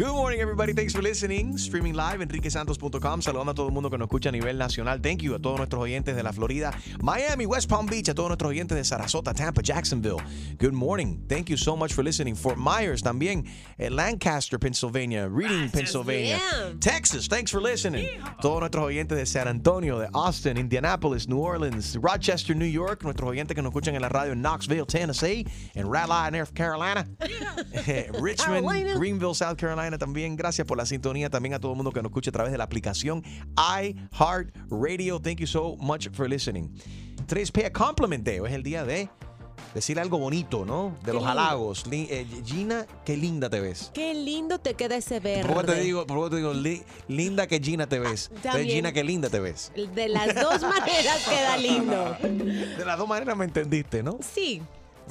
Good morning, everybody. Thanks for listening. Streaming live, enriquesantos.com. Saludando a todo el mundo que nos escucha a nivel nacional. Thank you a todos nuestros oyentes de la Florida, Miami, West Palm Beach, a todos nuestros oyentes de Sarasota, Tampa, Jacksonville. Good morning. Thank you so much for listening. Fort Myers también, eh, Lancaster, Pennsylvania, Reading, Pennsylvania, Texas. Thanks for listening. Todos nuestros oyentes de San Antonio, de Austin, Indianapolis, New Orleans, Rochester, New York. Nuestros oyentes que nos escuchan en la radio en Knoxville, Tennessee, en Raleigh, North Carolina. Richmond, Carolina. Greenville, South Carolina también. Gracias por la sintonía. También a todo el mundo que nos escucha a través de la aplicación iHeartRadio. Thank you so much for listening. Today's Pay a Compliment Day. Es el día de decir algo bonito, ¿no? De Qué los lindo. halagos. Eh, Gina, qué linda te ves. Qué lindo te queda ese verde. Por poco te digo, por te digo li- linda que Gina te ves. También. Gina, qué linda te ves. De las dos maneras queda lindo. De las dos maneras me entendiste, ¿no? Sí.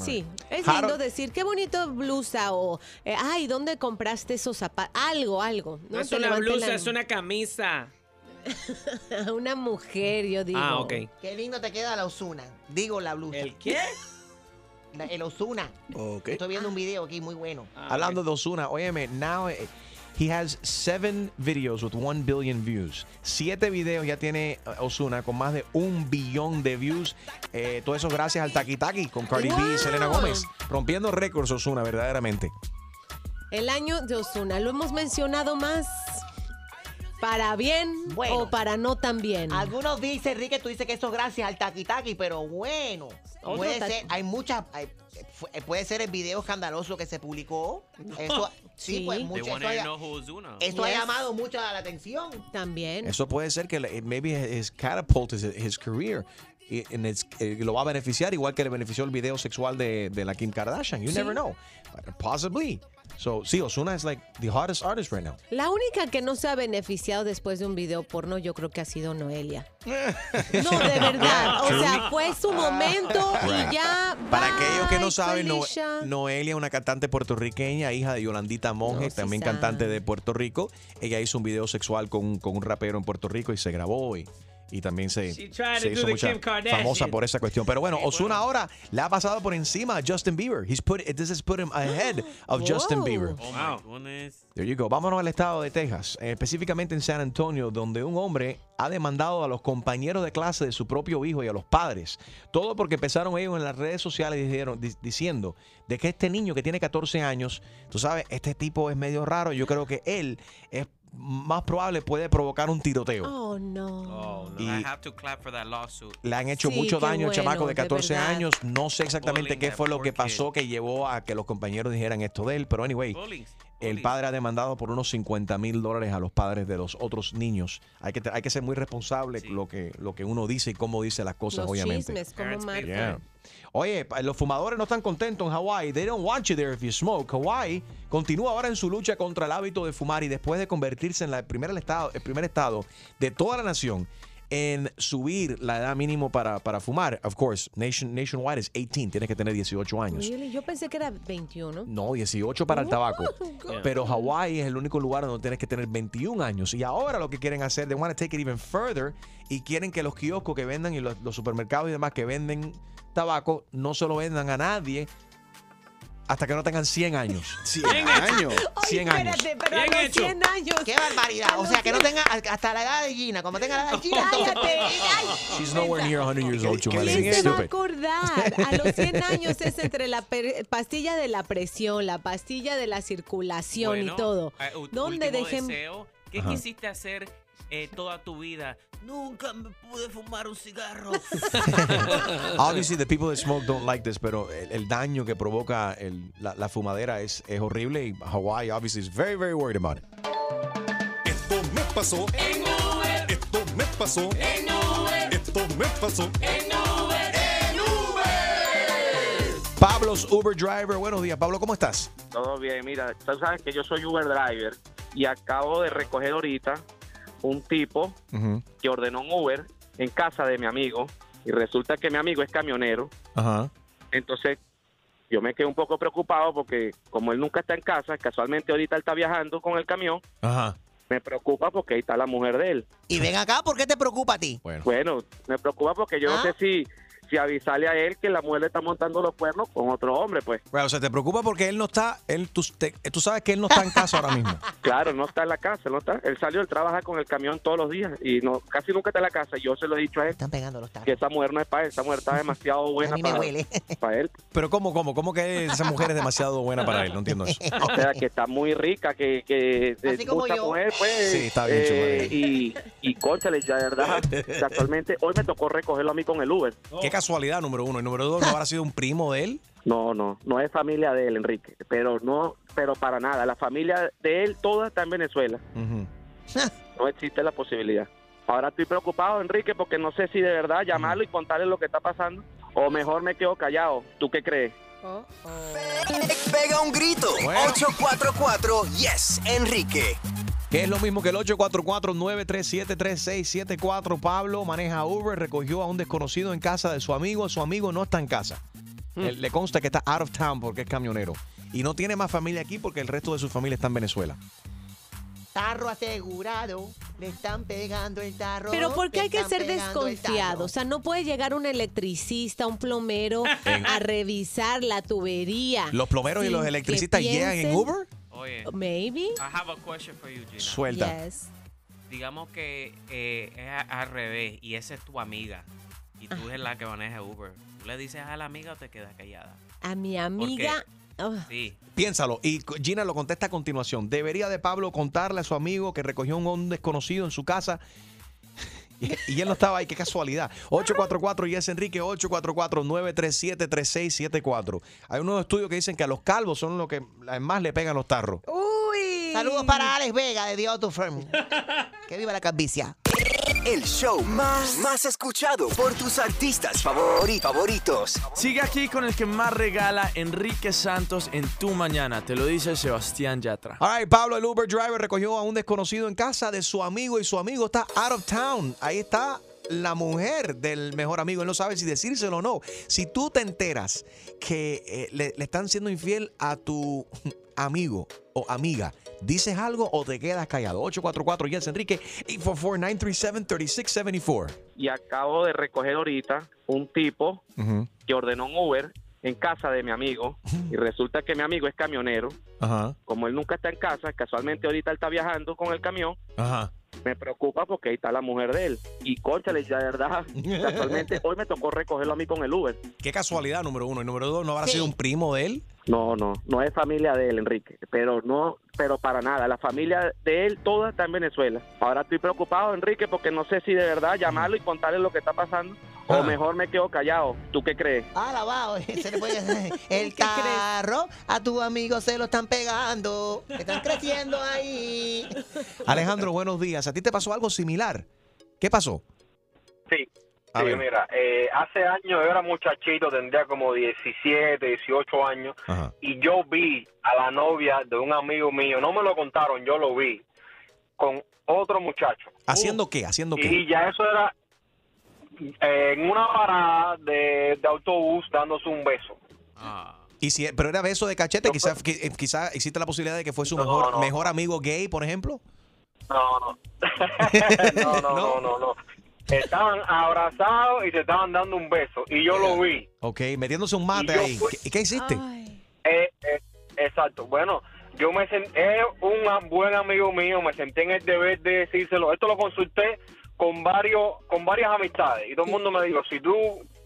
Sí, es Harold- lindo decir qué bonito blusa o eh, ay, ¿dónde compraste esos zapatos? Algo, algo. No es Te una blusa, la- es una camisa. una mujer, yo digo. Ah, ok. Qué lindo te queda la Osuna. Digo la blusa. ¿El qué? La- el Osuna. Ok. Estoy viendo un video aquí muy bueno. Ah, Hablando de Osuna, óyeme, now eh, he has seven videos with one billion views. Siete videos ya tiene eh, Osuna con más de un billón de views. Eh, todo eso gracias al Taki Taki con Cardi B y. Selena Gómez. Rompiendo récords Osuna, verdaderamente. El año de Osuna, lo hemos mencionado más para bien Bueno. o para no tan bien. Algunos dicen, Enrique, tú dices que eso es gracias al Taki, pero bueno. Otro Puede ser, hay muchas, hay- fu- puede ser el video escandaloso que se publicó. Eso, sí, Sí. pues mucho, eso, ha, llamado mucho la atención. También. Eso puede ser que maybe his catapult his, his career. Y it's- eh, lo va a beneficiar igual que le benefició el video sexual de, de la Kim Kardashian. You Sí. never know. Possibly. So, sí, Osuna is like the hottest artist right now. La única que no se ha beneficiado después de un video porno, yo creo que ha sido Noelia. No, de verdad. O sea, fue su momento y ya. Para bye, aquellos que no saben, No-. Noelia es una cantante puertorriqueña, hija de Yolandita Monge, No, también cantante de Puerto Rico. Ella hizo un video sexual con, un- con un rapero en Puerto Rico y se grabó y, y también se, se hizo mucha famosa por esa cuestión. Pero bueno, Osuna ahora le ha pasado por encima a Justin Bieber. He's put, this has put him ahead of Justin. Bieber. Oh Wow. There you go. Vámonos al estado de Texas, eh, específicamente en San Antonio, donde un hombre ha demandado a los compañeros de clase de su propio hijo y a los padres. Todo porque empezaron ellos en las redes sociales dijeron, di- diciendo de que este niño que tiene 14 años, tú sabes, este tipo es medio raro. Yo creo que él es más probable puede provocar un tiroteo. Oh, no. Oh no. Y- I have to clap for that lawsuit. Le han hecho Sí, mucho daño al bueno, chamaco de de 14 verdad. años. No sé exactamente Bullying qué fue lo que pasó kid. que llevó a que los compañeros dijeran esto de él. Pero anyway, Bullying. El padre ha demandado por unos 50 mil dólares a los padres de los otros niños. Hay que, hay que ser muy responsable Sí. lo, que, lo que uno dice y cómo dice las cosas, Los obviamente. chismes, marcan. Yeah. Oye, los fumadores no están contentos en Hawái. They don't want you there if you smoke. Hawái continúa ahora en su lucha contra el hábito de fumar y después de convertirse en la primera estado, el primer estado de toda la nación en subir la edad mínimo para, para fumar. Of course, nation, nationwide es 18, tienes que tener 18 años. Really? Yo pensé que era 21. No, 18 para el tabaco. Pero Hawái es el único lugar donde tienes que tener 21 años. Y ahora lo que quieren hacer, they want to take it even further y quieren que los kioscos que vendan y los, los supermercados y demás que venden tabaco no se lo vendan a nadie hasta que no tengan 100 años. 100 años. Ay, 100 años. espérate, pero a Bien los hecho. 100 años. ¡Qué barbaridad! O sea, que no tenga hasta la edad de Gina. Como tenga la edad de Gina, Cállate. Ay, She's nowhere near 100 years old. ¿Quién se va a Stupid. acordar? A los 100 años es entre la per- pastilla de la presión, la pastilla de la circulación Bueno, y todo. eh, u- ¿Dónde último dejen? deseo, ¿Qué Ajá. quisiste hacer eh, toda tu vida? Nunca me pude fumar un cigarro. Obviously, the people that smoke don't like this, pero el, el daño que provoca el- la, la fumadera es, es horrible y Hawaii, obviously, is very, very worried about it. Esto me pasó. En Uber. Esto me pasó. En Uber. Esto me pasó. En Uber. En Uber. Pablo's Uber Driver, buenos días. Pablo, ¿cómo estás? Todo bien, mira, tú sabes que yo soy Uber driver y acabo de recoger ahorita un tipo que ordenó un Uber en casa de mi amigo y resulta que mi amigo es camionero. Ajá. Entonces yo me quedé un poco preocupado porque como él nunca está en casa, casualmente ahorita él está viajando con el camión, Ajá. me preocupa porque ahí está la mujer de él. Y ven acá, ¿por qué te preocupa a ti? Bueno. Bueno, me preocupa porque yo ¿Ah? no sé si, si avisarle a él que la mujer le está montando los cuernos con otro hombre, pues. Bueno, o sea, te preocupa porque él no está, él, tú, te- tú sabes que él no está en casa ahora mismo. Claro, no está en la casa, no está. Él salió, él trabaja con el camión todos los días y no casi nunca está en la casa. Yo se lo he dicho a él Están pegando los tacos. que esa mujer no es para él, esa mujer está demasiado A buena mí me para, huele. para él. Pero ¿cómo, cómo? ¿Cómo que esa mujer es demasiado buena para él? No entiendo eso. O sea, que está muy rica, que, que Así como mucha yo. mujer, pues. Sí, está bien eh, chulo, y, y cónchale, ya de verdad, casualmente hoy me tocó recogerlo a mí con el Uber. Qué casualidad, número uno. Y número dos, ¿no habrá sido un primo de él? No, no, no es familia de él, Enrique, pero no, pero para nada. La familia de él toda está en Venezuela. No existe la posibilidad. Ahora estoy preocupado, Enrique, porque no sé si de verdad llamarlo y contarle lo que está pasando o mejor me quedo callado. ¿Tú qué crees? Oh, oh. Pega un grito. Bueno. 844 Yes, Enrique. Que es lo mismo que el 844-937-3674. Pablo maneja Uber, recogió a un desconocido en casa de su amigo. Su amigo no está en casa. Él- le consta que está out of town porque es camionero. Y no tiene más familia aquí porque el resto de su familia está en Venezuela. Tarro asegurado, le están pegando el tarro. Pero ¿por qué hay que ser desconfiado? O sea, no puede llegar un electricista, un plomero a revisar la tubería. ¿Los plomeros y los electricistas llegan en Uber? Oye, Maybe. I have a question for you, Gina. Suelta. Yes. Digamos que eh, es al revés y esa es tu amiga y tú eres la que maneja Uber. ¿Tú le dices a la amiga o te quedas callada? A mi amiga. oh, Sí. Piénsalo. Y Gina lo contesta a continuación. ¿Debería de Pablo contarle a su amigo que recogió un, un desconocido en su casa? Y, y él no estaba ahí, qué casualidad. 844 y es Enrique 844-937-3674. Hay unos estudios que dicen que a los calvos son los que más le pegan los tarros. Uy. Saludos para Alex Vega de The Auto Firm. que viva la calvicia. El show más, más escuchado por tus artistas favori- favoritos. Sigue aquí con el que más regala Enrique Santos en tu mañana. Te lo dice Sebastián Yatra. All right, Pablo, el Uber driver, recogió a un desconocido en casa de su amigo y su amigo está out of town. Ahí está la mujer del mejor amigo. Él no sabe si decírselo o no. Si tú te enteras que eh, le, le están siendo infiel a tu amigo o amiga, ¿dices algo o te quedas callado? 844 Yes Enrique 844-937-3674. Y acabo de recoger ahorita un tipo que ordenó un Uber en casa de mi amigo y resulta que mi amigo es camionero. Ajá, Como él nunca está en casa, casualmente ahorita él está viajando con el camión, ajá. me preocupa porque ahí está la mujer de él. Y conchale, ya de verdad, casualmente hoy me tocó recogerlo a mí con el Uber. Qué casualidad, número uno. Y número dos, ¿no habrá Sí. sido un primo de él? No, no, no es familia de él, Enrique, pero no, pero para nada. La familia de él toda está en Venezuela. Ahora estoy preocupado, Enrique, porque no sé si de verdad llamarlo y contarle lo que está pasando Ah. o mejor me quedo callado. ¿Tú qué crees? Ah, lavado. Se le puede El carro a tu amigo se lo están pegando. que Están creciendo ahí. Alejandro, buenos días. ¿A ti te pasó algo similar? ¿Qué pasó? Sí, sí, mira, eh, hace años yo era muchachito, tendría como 17, 18 años, Ajá. y yo vi a la novia de un amigo mío, no me lo contaron, yo lo vi, con otro muchacho. ¿Haciendo qué? ¿Haciendo Y, qué? y ya eso era eh, en una parada de, de autobús dándose un beso. Ah. Y si, pero era beso de cachete, No, quizá, qui- eh, quizá existe la posibilidad de que fue su No, mejor, no. mejor amigo gay, por ejemplo. No, no. no, no, no, no, no. Estaban abrazados y se estaban dando un beso, y yo lo vi. Ok, metiéndose un mate ahí. fui- ¿Qué, y qué hiciste? Eh, eh, exacto. Bueno, yo me senté, un buen amigo mío, me senté en el deber de decírselo. Esto lo consulté con varios, con varias amistades y todo el mundo me dijo, si tú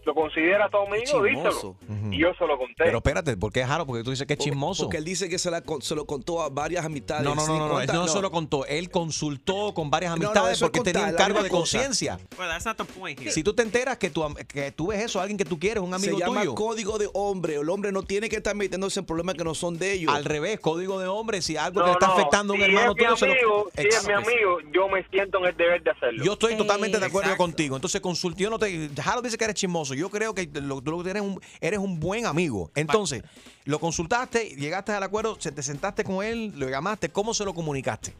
lo consideras tu amigo, díselo. Y yo se lo conté. Pero espérate, ¿por qué es raro? Porque tú dices que es Porque- chismoso. Porque él dice que se, la con- se lo contó a varias amistades. No, no, no, no, no, él contar- no se lo contó. Él consultó con varias No, no, amistades porque tenía un contar, cargo de conciencia. Well, that's not the point here. Si tú te enteras que, tu am- que tú ves eso, alguien que tú quieres, un amigo se llama tuyo. código de hombre. El hombre no tiene que estar metiéndose en problemas que no son de ellos. Al revés, código de hombre, si algo No, que le está no, afectando a un si hermano es tuyo, se lo- amigo, si es mi amigo, yo me siento en el deber de hacerlo. Yo estoy totalmente de acuerdo Exacto. contigo. Entonces, consulté, yo no te. Jaro dice que eres chismoso. Eso. Yo creo que lo, tú lo que eres un, eres un buen amigo. Entonces, lo consultaste, llegaste al acuerdo, se te sentaste con él, lo llamaste, ¿cómo se lo comunicaste?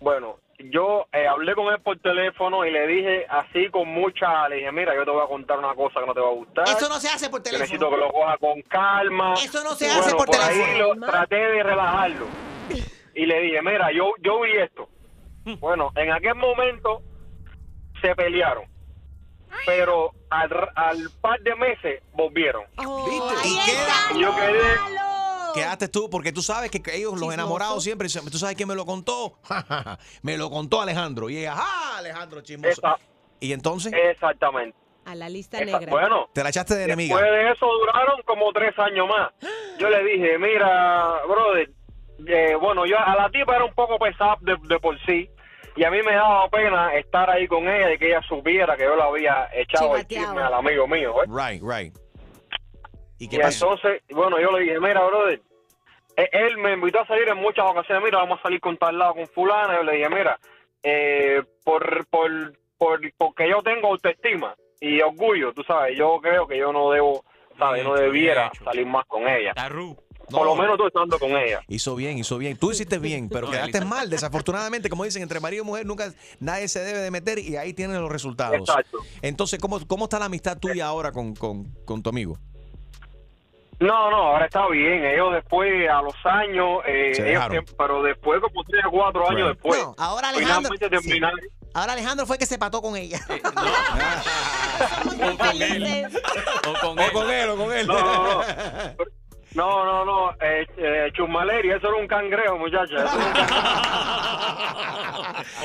Bueno, yo eh, hablé con él por teléfono y le dije así con mucha, le dije, mira, yo te voy a contar una cosa que no te va a gustar. Eso no se hace por Yo teléfono. necesito que lo coja con calma. Eso no se Y hace bueno, por ahí teléfono. lo- traté de relajarlo. Y le dije, mira, yo, yo vi esto. Bueno, en aquel momento se pelearon. Pero al, al par de meses volvieron. ¿Y qué? Yo quedé... Quedaste tú, porque tú sabes que ellos, los enamorados, siempre tú sabes quién me lo contó. me lo contó Alejandro. Y ella, ¡ah, Alejandro chismoso! Esa- Y entonces, Exactamente. A la lista Esa- negra. bueno, te la echaste de enemiga. Después de eso duraron como tres años más. Yo le dije, mira, brother, eh, bueno, yo a la tipa era un poco pesada de, de por sí. Y a mí me daba pena estar ahí con ella y que ella supiera que yo le había echado el chisme al amigo mío. ¿eh? Right, right. ¿Y Y, qué pasó? entonces, bueno, yo le dije, mira, brother, eh, él me invitó a salir en muchas ocasiones, mira, vamos a salir con tal lado, con fulana. Yo le dije, mira, eh, por, por, por, porque yo tengo autoestima y orgullo, tú sabes, yo creo que yo no debo, sabes, no debiera salir más con ella. Por lo menos tú estando con ella. Hizo bien, hizo bien. Tú hiciste bien, pero quedaste mal. Desafortunadamente, como dicen, entre marido y mujer nunca nadie se debe de meter y ahí tienen los resultados. Exacto. Entonces, ¿cómo, cómo está la amistad tuya ahora con, con, con tu amigo? No, no, ahora está bien. Ellos después, a los años, eh, Se ellos dejaron. pero después, como tres o cuatro años Right. después, No, ahora Alejandro. finalmente terminaron. Ahora Alejandro fue el que se pató con ella. O con él. O con él. con él, o con él. No, no, no. No, no, no. Eh, eh, eso era un cangrejo, muchacha.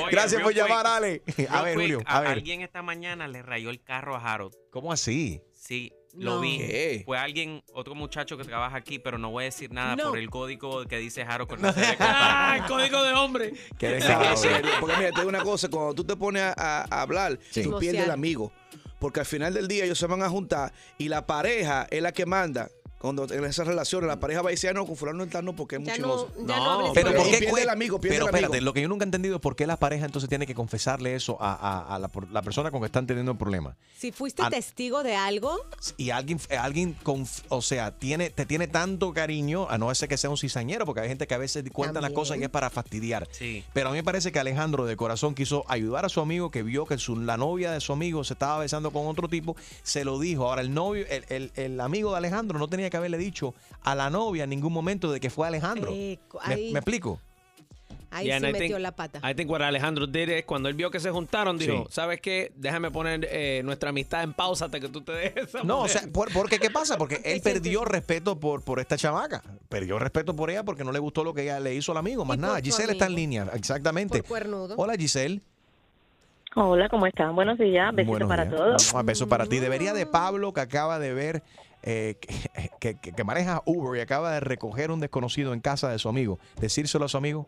Oye, Gracias por quick, llamar, Ale. A ver, quick, Julio, a ver. Alguien esta mañana le rayó el carro a Harold. ¿Cómo así? Sí, No. lo vi. ¿Qué? Fue alguien, otro muchacho que trabaja aquí, pero no voy a decir nada No. por el código que dice Harold con Ah, el código de hombre. Qué Sí, sí, porque mira, te digo una cosa, cuando tú te pones a, hablar, tú Chismosear. pierdes el amigo. Porque al final del día ellos se van a juntar y la pareja es la que manda. Cuando en esas relaciones la pareja va a decir, "Ah, no, con fulano no está no porque es Ya chismoso. no- ya no hables Pero ¿por qué pierde el amigo, pierde Pero el amigo. espérate, lo que yo nunca he entendido es por qué la pareja entonces tiene que confesarle eso a, a- a la, la persona con que están teniendo el problema. Si fuiste testigo de algo, Y alguien, alguien conf- o sea, tiene, te tiene tanto cariño, a no ser que sea un cizañero, porque hay gente que a veces cuenta las cosas y es para fastidiar. Sí. Pero a mí me parece que Alejandro de corazón quiso ayudar a su amigo, que vio que su- la novia de su amigo se estaba besando con otro tipo, se lo dijo. Ahora el novio, el, el- el amigo de Alejandro no tenía que haberle dicho a la novia en ningún momento de que fue Alejandro. Eh, ¿Me, ahí- me explico? ahí Yeah, I metió think- la pata. I think what Alejandro did es cuando él vio que se juntaron, dijo, Sí. ¿sabes qué? Déjame poner eh, nuestra amistad en pausa hasta que tú te dejes No, o mujer". sea, por- porque ¿qué pasa? Porque él perdió respeto por, por esta chamaca. Perdió respeto por ella porque no le gustó lo que ella le hizo al amigo. Más nada. Giselle está en línea, exactamente. Por cuernudo. Hola Giselle. Hola, ¿cómo están? Buenos días, besitos Buenos para días. todos. Un beso para ti. Debería de Pablo que acaba de ver eh, que, que- que maneja Uber y acaba de recoger un desconocido en casa de su amigo. Decírselo a su amigo.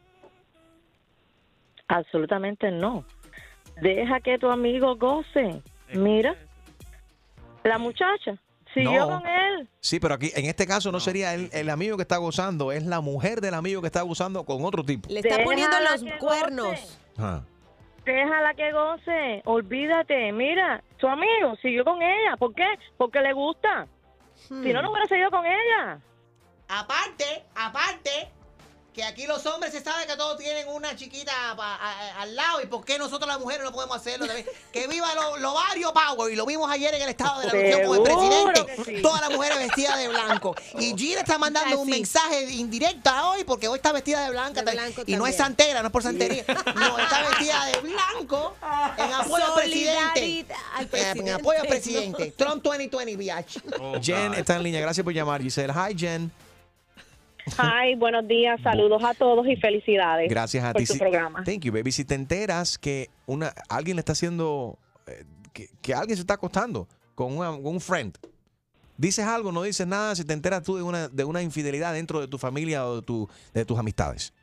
Absolutamente no. Deja que tu amigo goce. Mira, la muchacha siguió No. con él. Sí, pero aquí en este caso no sería el, el amigo que está gozando, es la mujer del amigo que está gozando con otro tipo. Le está Déjala poniendo los cuernos. Ah. Déjala que goce. Olvídate. Mira, tu amigo siguió con ella. ¿Por qué? Porque le gusta. Si Hmm. no, no hubiera seguido con ella. Aparte, aparte, que aquí los hombres se sabe que todos tienen una chiquita pa- a- a- al lado. ¿Y por qué nosotros las mujeres no podemos hacerlo también? Que viva lo, lo Vario Power. Y lo vimos ayer en el estado de la Nación con el presidente. sí. Todas las mujeres vestidas de blanco. Y Gina está mandando un mensaje indirecta hoy porque hoy está vestida de blanca. De blanco y no es santera, no es por santería. No, está vestida de blanco en apoyo al presidente. Al Eh, En presidente, apoyo al presidente. Trump 2020, biatch. Jen está en línea. Gracias por llamar, Giselle. Hi, Jen. Ay, buenos días. Saludos a todos y felicidades. Gracias a por ti. tu Si- programa. Thank you, baby. Si te enteras que una alguien le está haciendo eh, que, que alguien se está acostando con, una- con un friend, dices algo, no dices nada. Si te enteras tú de una de una infidelidad dentro de tu familia o de tu de tus amistades.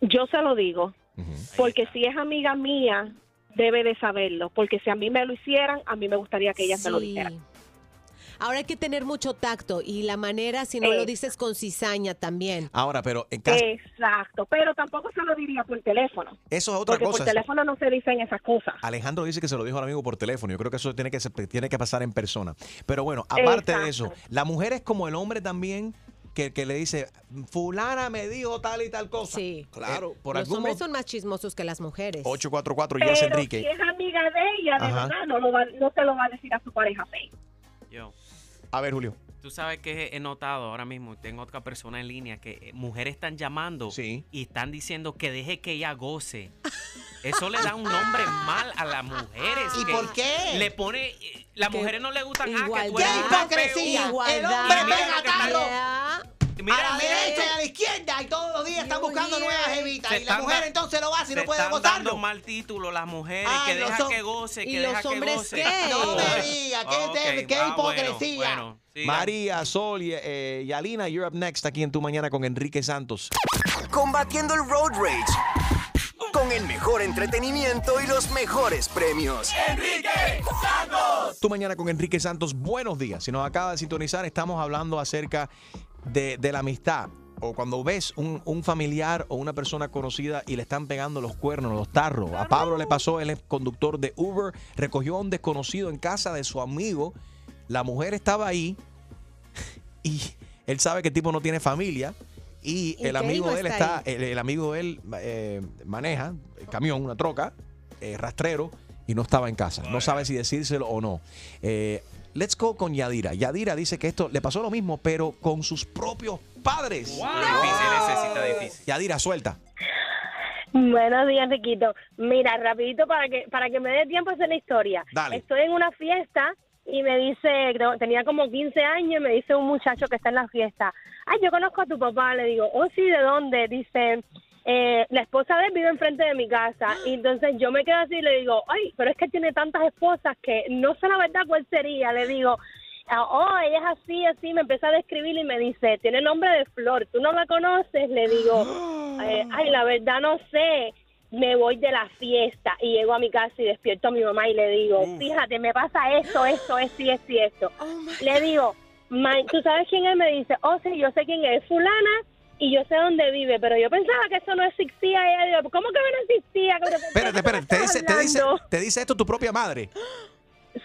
Yo se lo digo, porque si es amiga mía, debe de saberlo, porque si a mí me lo hicieran, a mí me gustaría que ellas me lo Sí. dijeran. Ahora hay que tener mucho tacto y la manera, si no lo Eh. dices con cizaña también. Ahora, pero en caso, Exacto, pero tampoco se lo diría por teléfono. eso es otra porque cosa. por teléfono no se dicen esas cosas. Alejandro dice que se lo dijo al amigo por teléfono. Yo creo que eso tiene que, ser- tiene que pasar en persona. Pero bueno, aparte de eso, la mujer es como el hombre también que, que le dice, fulana me dijo tal y tal cosa. Sí. Claro. por Los algún hombres son más chismosos que las mujeres. 844 Pero Yes si Enrique. es amiga de ella, de Ajá. verdad, no, lo va- no se lo va a decir a su pareja. Yo. A ver, Julio. Tú sabes que he notado ahora mismo, tengo otra persona en línea que eh, mujeres están llamando y están diciendo que deje que ella goce. Eso le da un nombre mal a las mujeres. ¿Y que por qué? Le pone. eh, Las mujeres no le gustan ah, que tú ¡Qué eres hipocresía! feo. El hombre pega tarro Mira, a la mira, derecha y a la izquierda y todos los días están buscando nuevas evitas Se y la mujer da- entonces lo hace y no puede están gozarlo. dando mal título las mujeres, Ay, que los deja que goce, ¿Y que los deja que hombres goce. qué? No me diga, qué ah, bueno, hipocresía. María, Sol y, eh, y Alina, you're up next aquí en Tu Mañana con Enrique Santos. Combatiendo el road rage. Con el mejor entretenimiento y los mejores premios. Enrique Santos. Tu Mañana con Enrique Santos, buenos días. Si nos acaba de sintonizar, estamos hablando acerca de, de la amistad. O cuando ves un, un familiar o una persona conocida y le están pegando los cuernos, los tarros. A Pablo le pasó, él es conductor de Uber, recogió a un desconocido en casa de su amigo. La mujer estaba ahí y él sabe que el tipo no tiene familia. Y ¿Y el amigo hijo de él está está, el, el amigo de él eh, maneja el camión, una troca, eh, rastrero, y no estaba en casa. No sabe si decírselo o no. Eh, let's go con Yadira. Yadira dice que esto le pasó lo mismo, pero con sus propios padres. Difícil ese, sí está difícil. Yadira, suelta. Buenos días, Riquito. Mira, rapidito para que para que me dé tiempo a hacer la historia. Dale. Estoy en una fiesta y me dice, tenía como 15 años, y me dice un muchacho que está en la fiesta, ay, yo conozco a tu papá. Le digo, oh, sí, ¿de dónde? Dice, eh, la esposa de él vive enfrente de mi casa. Y entonces yo me quedo así y le digo, ay, pero es que tiene tantas esposas que no sé la verdad cuál sería. Le digo, "Ah, oh, ella es así, así. Me empieza a describir y me dice, tiene nombre de Flor, ¿tú no la conoces? Le digo, eh, ay, la verdad no sé. Me voy de la fiesta y llego a mi casa y despierto a mi mamá y le digo, fíjate, me pasa esto, esto, esto y esto y esto. le digo, "Ma, ¿tú sabes quién es? Me dice, oh, sí, yo sé quién es, fulana y yo sé dónde vive, pero yo pensaba que eso no existía. Y ella digo, ¿cómo que no existía? Espérate, espérate. Te dice, te, dice, te dice esto tu propia madre.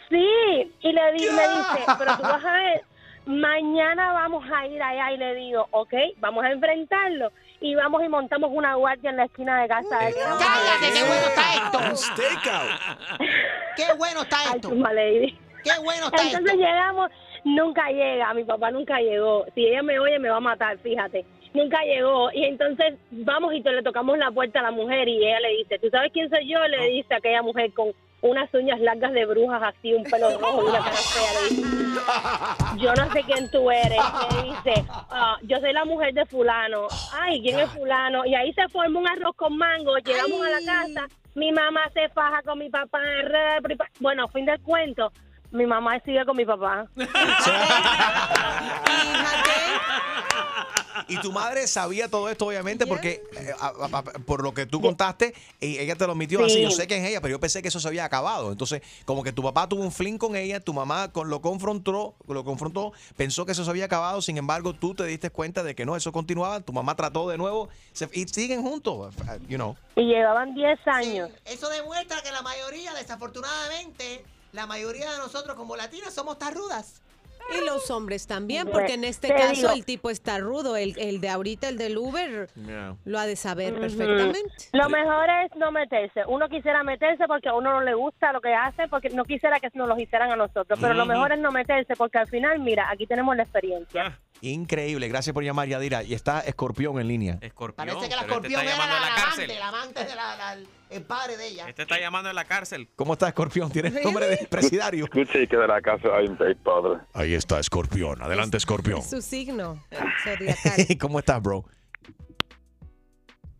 Sí, y le, di- me dice, pero tú vas a ver, mañana vamos a ir allá y le digo, ok, vamos a enfrentarlo y vamos y montamos una guardia en la esquina de casa de. Cállate, qué bueno está esto. Un stakeout. Qué bueno está esto. lady. Qué bueno está Entonces esto. llegamos, nunca llega, mi papá nunca llegó. Si ella me oye me va a matar, fíjate. Nunca llegó y entonces vamos y te le tocamos la puerta a la mujer y ella le dice, ¿tú sabes quién soy yo? Le dice aquella mujer con unas uñas largas de brujas así, un pelo rojo y una cara fea. Le dice, yo no sé quién tú eres. Le dice, "Ah, yo soy la mujer de fulano. Ay, ¿quién es fulano? Y ahí se forma un arroz con mango. Llegamos a la casa, mi mamá se faja con mi papá. Bueno, fin del cuento. Mi mamá sigue con mi papá. Y tu madre sabía todo esto, obviamente, porque eh, a- a- a- por lo que tú contaste, y ella te lo admitió Sí. así. Yo sé que es ella, pero yo pensé que eso se había acabado. Entonces, como que tu papá tuvo un fling con ella, tu mamá con- lo confrontó, lo confrontó, pensó que eso se había acabado. Sin embargo, tú te diste cuenta de que no, eso continuaba. Tu mamá trató de nuevo se- y siguen juntos, you know. Y llevaban 10 años. Eso demuestra que la mayoría, desafortunadamente, la mayoría de nosotros como latinas somos tarrudas. Y los hombres también, porque en este te caso digo- el tipo está rudo. El, el de ahorita, el del Uber, lo ha de saber perfectamente. Lo mejor es no meterse. Uno quisiera meterse porque a uno no le gusta lo que hacen, porque no quisiera que nos lo hicieran a nosotros. Pero lo mejor es no meterse porque al final, mira, aquí tenemos la experiencia. Increíble. Gracias por llamar, Yadira. Y está Escorpión en línea. Escorpión. Parece que la este escorpión era la, a la la cárcel. amante, la amante de la, la- el padre de ella. Este está llamando en la cárcel. ¿Cómo está Escorpión? ¿Tienes nombre de presidario? Escuche que de la casa hay un padre. Ahí está Escorpión. Adelante, Escorpión. Su signo zodiacal. ¿Cómo estás, bro?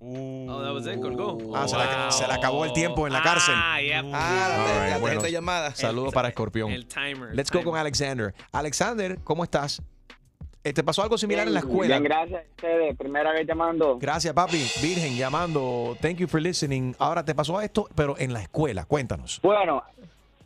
Oh, that was it, colgó. Ah, se, le, se le acabó el tiempo en la cárcel. Ah. Ah, la, All la right, tarjeta bueno. Saludos para Escorpión. El timer. Let's go timer. con Alexander. Alexander, ¿cómo estás? ¿Te pasó algo similar en la escuela? bien, gracias a ustedes. Primera vez llamando. Gracias, papi. Virgen, llamando. Thank you for listening. Ahora te pasó esto, pero en la escuela. Cuéntanos. Bueno,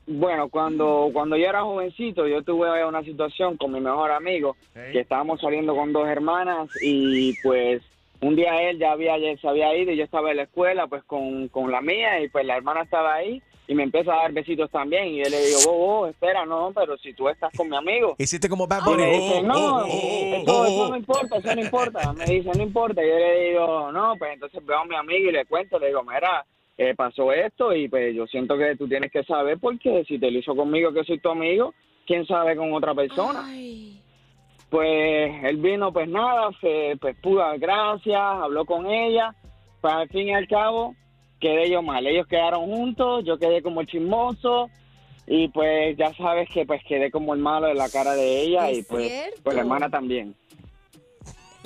Bueno, cuando, cuando yo era jovencito, yo tuve una situación con mi mejor amigo, que estábamos saliendo con dos hermanas y pues un día él ya había, ya se había ido y yo estaba en la escuela pues con, con la mía y pues la hermana estaba ahí y me empieza a dar besitos también y yo le digo, vos, vos, espera, no, pero si tú estás con mi amigo. Hiciste como Bad Y Bunny. me dice, Oh, no, oh, oh, eso, oh, eso oh. no importa, eso no importa. Me dice, no importa. Y yo le digo, no, pues entonces veo a mi amigo y le cuento, le digo, mira, eh, pasó esto y pues yo siento que tú tienes que saber porque si te lo hizo conmigo que soy tu amigo, quién sabe con otra persona. Pues él vino, pues nada, se, pues pudo dar gracias, habló con ella, pues al fin y al cabo quedé yo mal. Ellos quedaron juntos, yo quedé como el chismoso y pues ya sabes que pues quedé como el malo de la cara de ella y pues, pues la hermana también.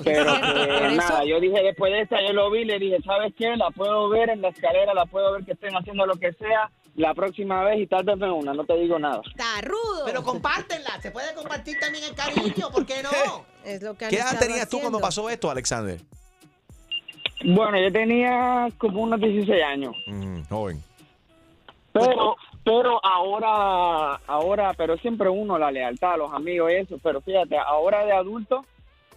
Pero que nada, yo dije después de esta, yo lo vi, le dije, ¿sabes qué? La puedo ver en la escalera, la puedo ver que estén haciendo lo que sea la próxima vez y tal vez me una, no te digo nada. Está rudo. Pero compártenla, se puede compartir también el cariño, ¿por qué no? Es lo que ¿Qué edad tenías tú cuando haciendo. pasó esto, Alexander? Bueno, yo tenía como unos 16 años. Mm, joven. Pero, pero ahora, ahora, pero siempre uno la lealtad a los amigos y eso, pero fíjate, ahora de adulto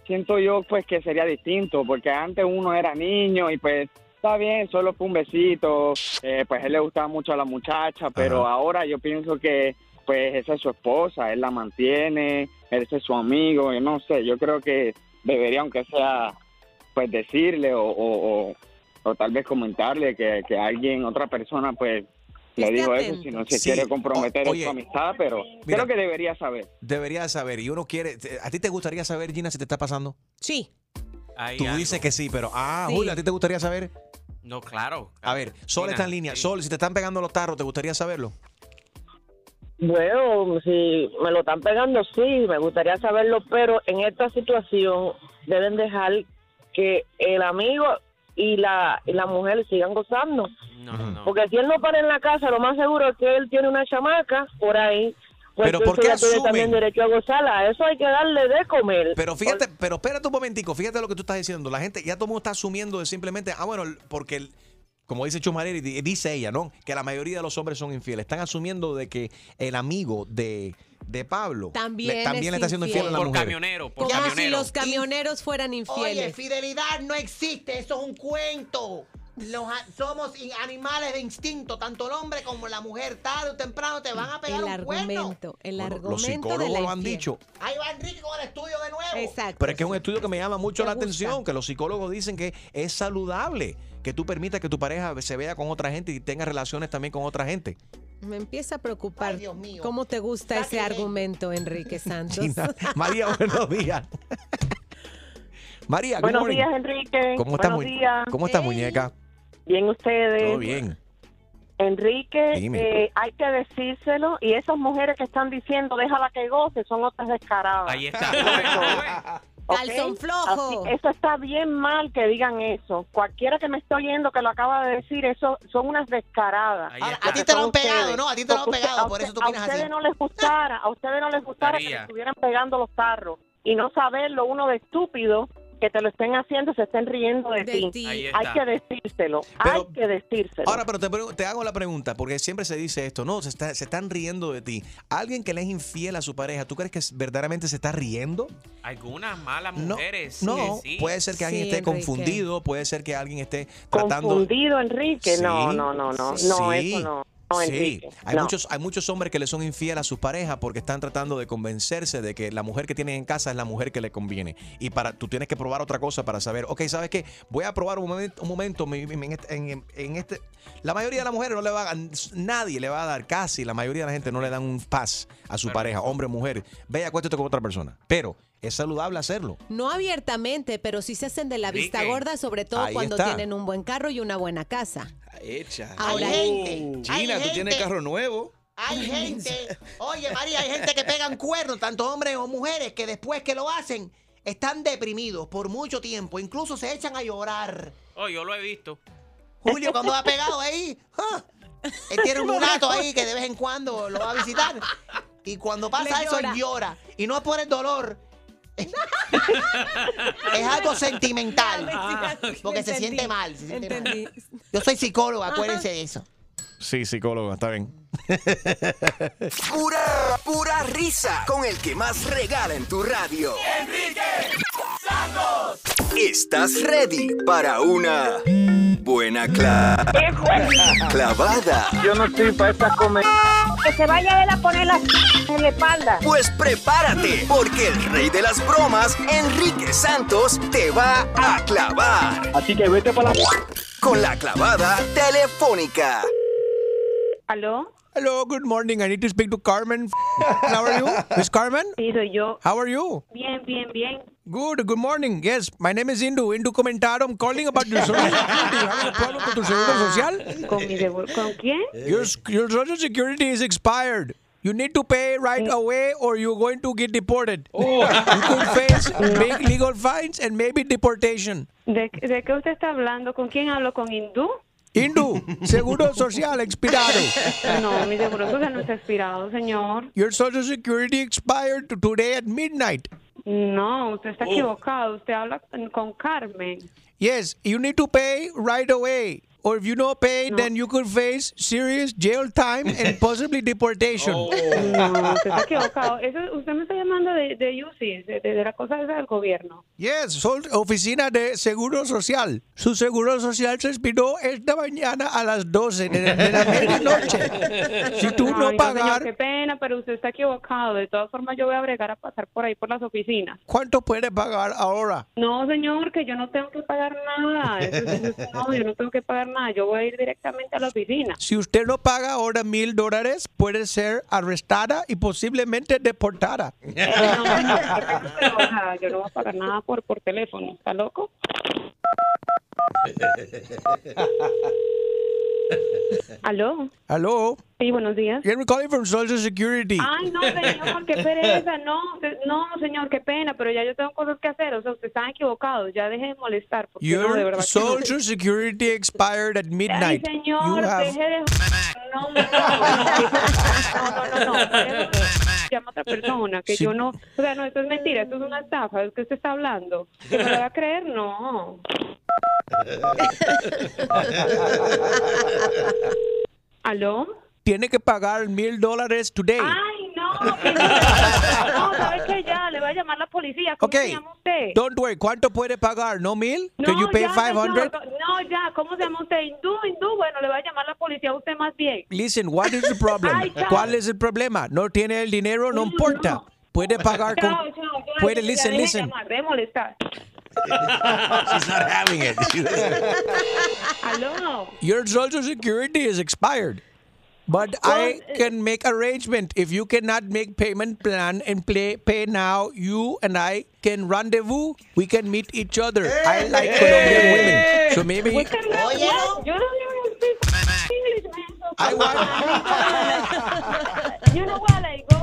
siento yo pues que sería distinto, porque antes uno era niño y pues está bien, solo fue un besito, eh, pues él le gustaba mucho a la muchacha, pero ahora yo pienso que pues esa es su esposa, él la mantiene, ese es su amigo, yo no sé, yo creo que debería aunque sea pues decirle o, o, o- o tal vez comentarle que, que alguien, otra persona pues le dijo eso si no se Sí. quiere comprometer O- en su oye, amistad, pero mira. creo que debería saber. Debería saber. Y uno quiere. ¿A ti te gustaría saber, Gina, si te está pasando? Sí. Hay Tú algo. dices que sí, pero. Ah, Sí. Julio, ¿a ti te gustaría saber? No, claro. A ver, Sol Gina, está en línea. Sol, si te están pegando los tarros, ¿te gustaría saberlo? Bueno, si me lo están pegando, sí, me gustaría saberlo, pero en esta situación deben dejar que el amigo y la, y la mujer sigan gozando. No, no, no. Porque si él no para en la casa, lo más seguro es que él tiene una chamaca por ahí. Pues Pero ¿por qué asumen? también derecho a gozarla. A eso hay que darle de comer. Pero fíjate, pero espérate un momentico, fíjate lo que tú estás diciendo. La gente, ya todo el mundo está asumiendo de simplemente, ah, bueno, porque, el- como dice Chumarelli, di- dice ella, ¿no? Que la mayoría de los hombres son infieles. Están asumiendo de que el amigo de, de Pablo También, le, también es le está haciendo infiel a la Por mujer. camionero, por Como si los camioneros fueran Oye, infieles. fidelidad no existe, eso es un cuento. Los a- somos in- animales de instinto, tanto el hombre como la mujer, tarde o temprano te van a pegar el un cuerno. argumento, el Bueno, argumento los de psicólogos la lo han dicho. Ahí va Enrique con el estudio de nuevo. Exacto. Pero es que es un estudio que me llama mucho Me la gusta. atención, que los psicólogos dicen que es saludable que tú permitas que tu pareja se vea con otra gente y tenga relaciones también con otra gente. Me empieza a preocupar. Ay, Dios mío. ¿Cómo te gusta ese argumento, Enrique Santos? María, buenos días. María, Buenos días, Enrique. ¿Cómo estás, Buenos mu- días. ¿Cómo estás, muñeca? Bien ustedes. Todo bien. Enrique, eh, hay que decírselo y esas mujeres que están diciendo déjala que goce son otras descaradas. Ahí está. ¿ok? Calzón flojo. Así- eso está bien mal que digan eso. Cualquiera que me esté oyendo que lo acaba de decir, eso son unas descaradas. Ahora, a ti te lo han pegado, ustedes. ¿no? A ti te lo han pegado, a por eso tú A opinas ustedes así. no les gustara, a ustedes no les gustara que le estuvieran pegando los tarros y no saberlo uno de estúpido que te lo estén haciendo, se estén riendo de, De ti. Hay que decírselo, Pero- hay que decírselo. Ahora, pero te, hago la pregunta, porque siempre se dice esto, no, se, está- se están riendo de ti. Alguien que le es infiel a su pareja, ¿tú crees que verdaderamente se está riendo? Algunas malas mujeres. no, sí. puede ser que alguien Sí, esté Enrique. confundido, puede ser que alguien esté tratando... Confundido, Enrique. No, Sí, no, no, no. No, sí, eso no. Sí. Hay, no. muchos, hay muchos hombres que le son infiel a sus parejas porque están tratando de convencerse de que la mujer que tienen en casa es la mujer que le conviene. Y para tú tienes que probar otra cosa para saber, ok, ¿sabes qué? Voy a probar un momento, un momento en, este, en- en este... La mayoría de las mujeres no le va a... Nadie le va a dar, casi la mayoría de la gente no le dan un paz a su pareja, hombre o mujer. Ve y acuéstate con otra persona. Pero es saludable hacerlo. No abiertamente, pero sí se hacen de la vista gorda, sobre todo Ahí cuando está. tienen un buen carro y una buena casa. Hecha. Ahora, Hay gente, Gina, tú tienes carro nuevo. Hay gente, oye María, hay gente que pegan cuernos, tanto hombres o mujeres, que después que lo hacen están deprimidos por mucho tiempo, incluso se echan a llorar. Oh, yo lo he visto. Julio cuando ha pegado ahí, ¡ah! él tiene un mulato ahí que de vez en cuando lo va a visitar. Y cuando pasa eso, él llora. Y no es por el dolor. es algo sentimental. Ah, Porque se siente mal. se siente mal. Yo soy psicólogo, acuérdense de eso. Sí, psicólogo, está bien. Pura, pura risa con el que más regala en tu radio. Enrique Santos. ¿Estás ready para una buena cla- clavada? Yo no estoy para esta comer. Que se vaya él a poner la en la espalda. Pues prepárate, porque el rey de las bromas, Enrique Santos, te va a clavar. Así que vete para la... Con la clavada telefónica. ¿Aló? Hello, good morning. I need to speak to Carmen. How are you? Miss Carmen? Sí, soy yo. How are you? Bien, bien, bien. Good, good morning. Yes, my name is Indu. Indu Comentado. I'm calling about your social security. You having a problem con tu seguro social? ¿Con mi seguro? ¿Con quién? Your, your social security is expired. You need to pay right away or you're going to get deported. Oh. You could face big legal fines and maybe deportation. ¿De, ¿De qué usted está hablando? ¿Con quién hablo? ¿Con Hindú? Indu, seguro social expirado. No, mi seguro social no está expirado, señor. Your social security expired to- today at midnight. No, usted está equivocado. Usted habla con Carmen. Yes, you need to pay right away. Or if you don't pay, then you could face serious jail time and possibly deportation. No, usted está equivocado. Eso, usted me está llamando de, de UCI, de, de la cosa esa del gobierno. Yes, sol- oficina de Seguro Social. Su Seguro Social se expiró esta mañana a las 12 de, de la medianoche. Si tú no Ay, pagar, señor, qué pena, pero usted está equivocado. De todas formas, yo voy a bregar a pasar por ahí por las oficinas. ¿cuánto puede pagar ahora? No, señor, que yo no tengo que pagar nada. Eso- eso- eso- no, yo no tengo que pagar nada. Yo voy a ir directamente a la oficina. Si usted no paga ahora mil dólares, puede ser arrestada y posiblemente deportada. No, yo no voy a pagar nada por, por teléfono. ¿Está loco? ¿Aló? Hello? Sí, buenos días. We're calling from Social Security. Ay, no, señor, qué pereza. No, no, señor, qué pena, pero ya yo tengo cosas que hacer. O sea, usted está equivocado. Ya deje de molestar. Porque no, de Your verdad que no. Social Security expired at Ay, midnight. señor, You have- deje de... No, no, no, no, no, no, no. Llama a otra persona, que Sí. yo no... O sea, no, esto es mentira, esto es una estafa, es que usted está hablando. ¿Que me lo va a creer? No. ¿Aló? Tiene que pagar mil dólares today. Ay, no, que no, no, ¿sabes qué? Ya, le voy a llamar la policía. ¿Cómo Ok. se llama usted? Don't worry. ¿Cuánto puede pagar? ¿No mil? No, Can you pay ya, señor, 500? No, ya, ¿cómo se llama usted? Hindú, hindú. Bueno, le voy a llamar la policía a usted más bien. Listen, what is the problem? Ay. ¿Cuál es el problema? ¿No tiene el dinero? No importa. Puede pagar con... Chao, chao, chao. Puede, listen, de listen. llamar, de molestar. She's not having it. ¿Aló? Your social security is expired. But I can make arrangement. If you cannot make payment plan and play, pay now, you and I can rendezvous. We can meet each other. I like Colombian women. So maybe... We can, oh, yeah. You don't even speak English, man. So I want. you know what? Like, go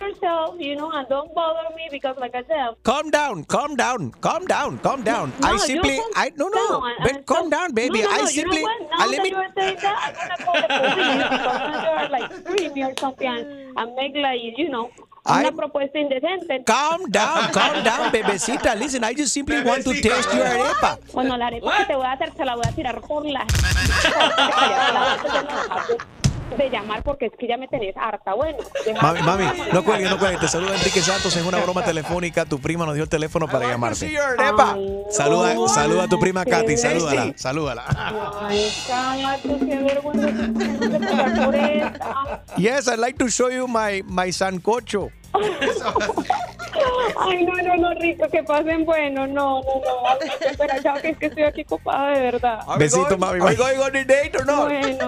yourself, you know, and don't bother me because, like I said, Calm down, calm down, calm down, calm down. No, I simply, I no no, down, but calm down, baby. No, no, I simply, you know what? Now I let that me. you are saying that, I'm gonna call the police because now you are like screaming or something and, and make like you know I'm- propuesta indecente. Calm down, calm down, bebecita. Listen, I just simply want to taste your arepa. Bueno, la arepa que te voy a hacer se la voy a tirar por la. de llamar porque es que ya me tenés harta. Bueno, Mami, mami, no cuelgues, no cuelgues. Te saluda Enrique Santos en una broma telefónica. Tu prima nos dio el teléfono para llamarte. Saluda, saluda a tu prima Katy, salúdala, salúdala. Ay, qué vergüenza. Yes, I'd like to show you my my sancocho. Ay, no, no, no, rico, que pasen bueno. No, no, no. Espera, chao, que es que estoy aquí ocupada de verdad. Besito, mami. Are we going on a date or not? Bueno.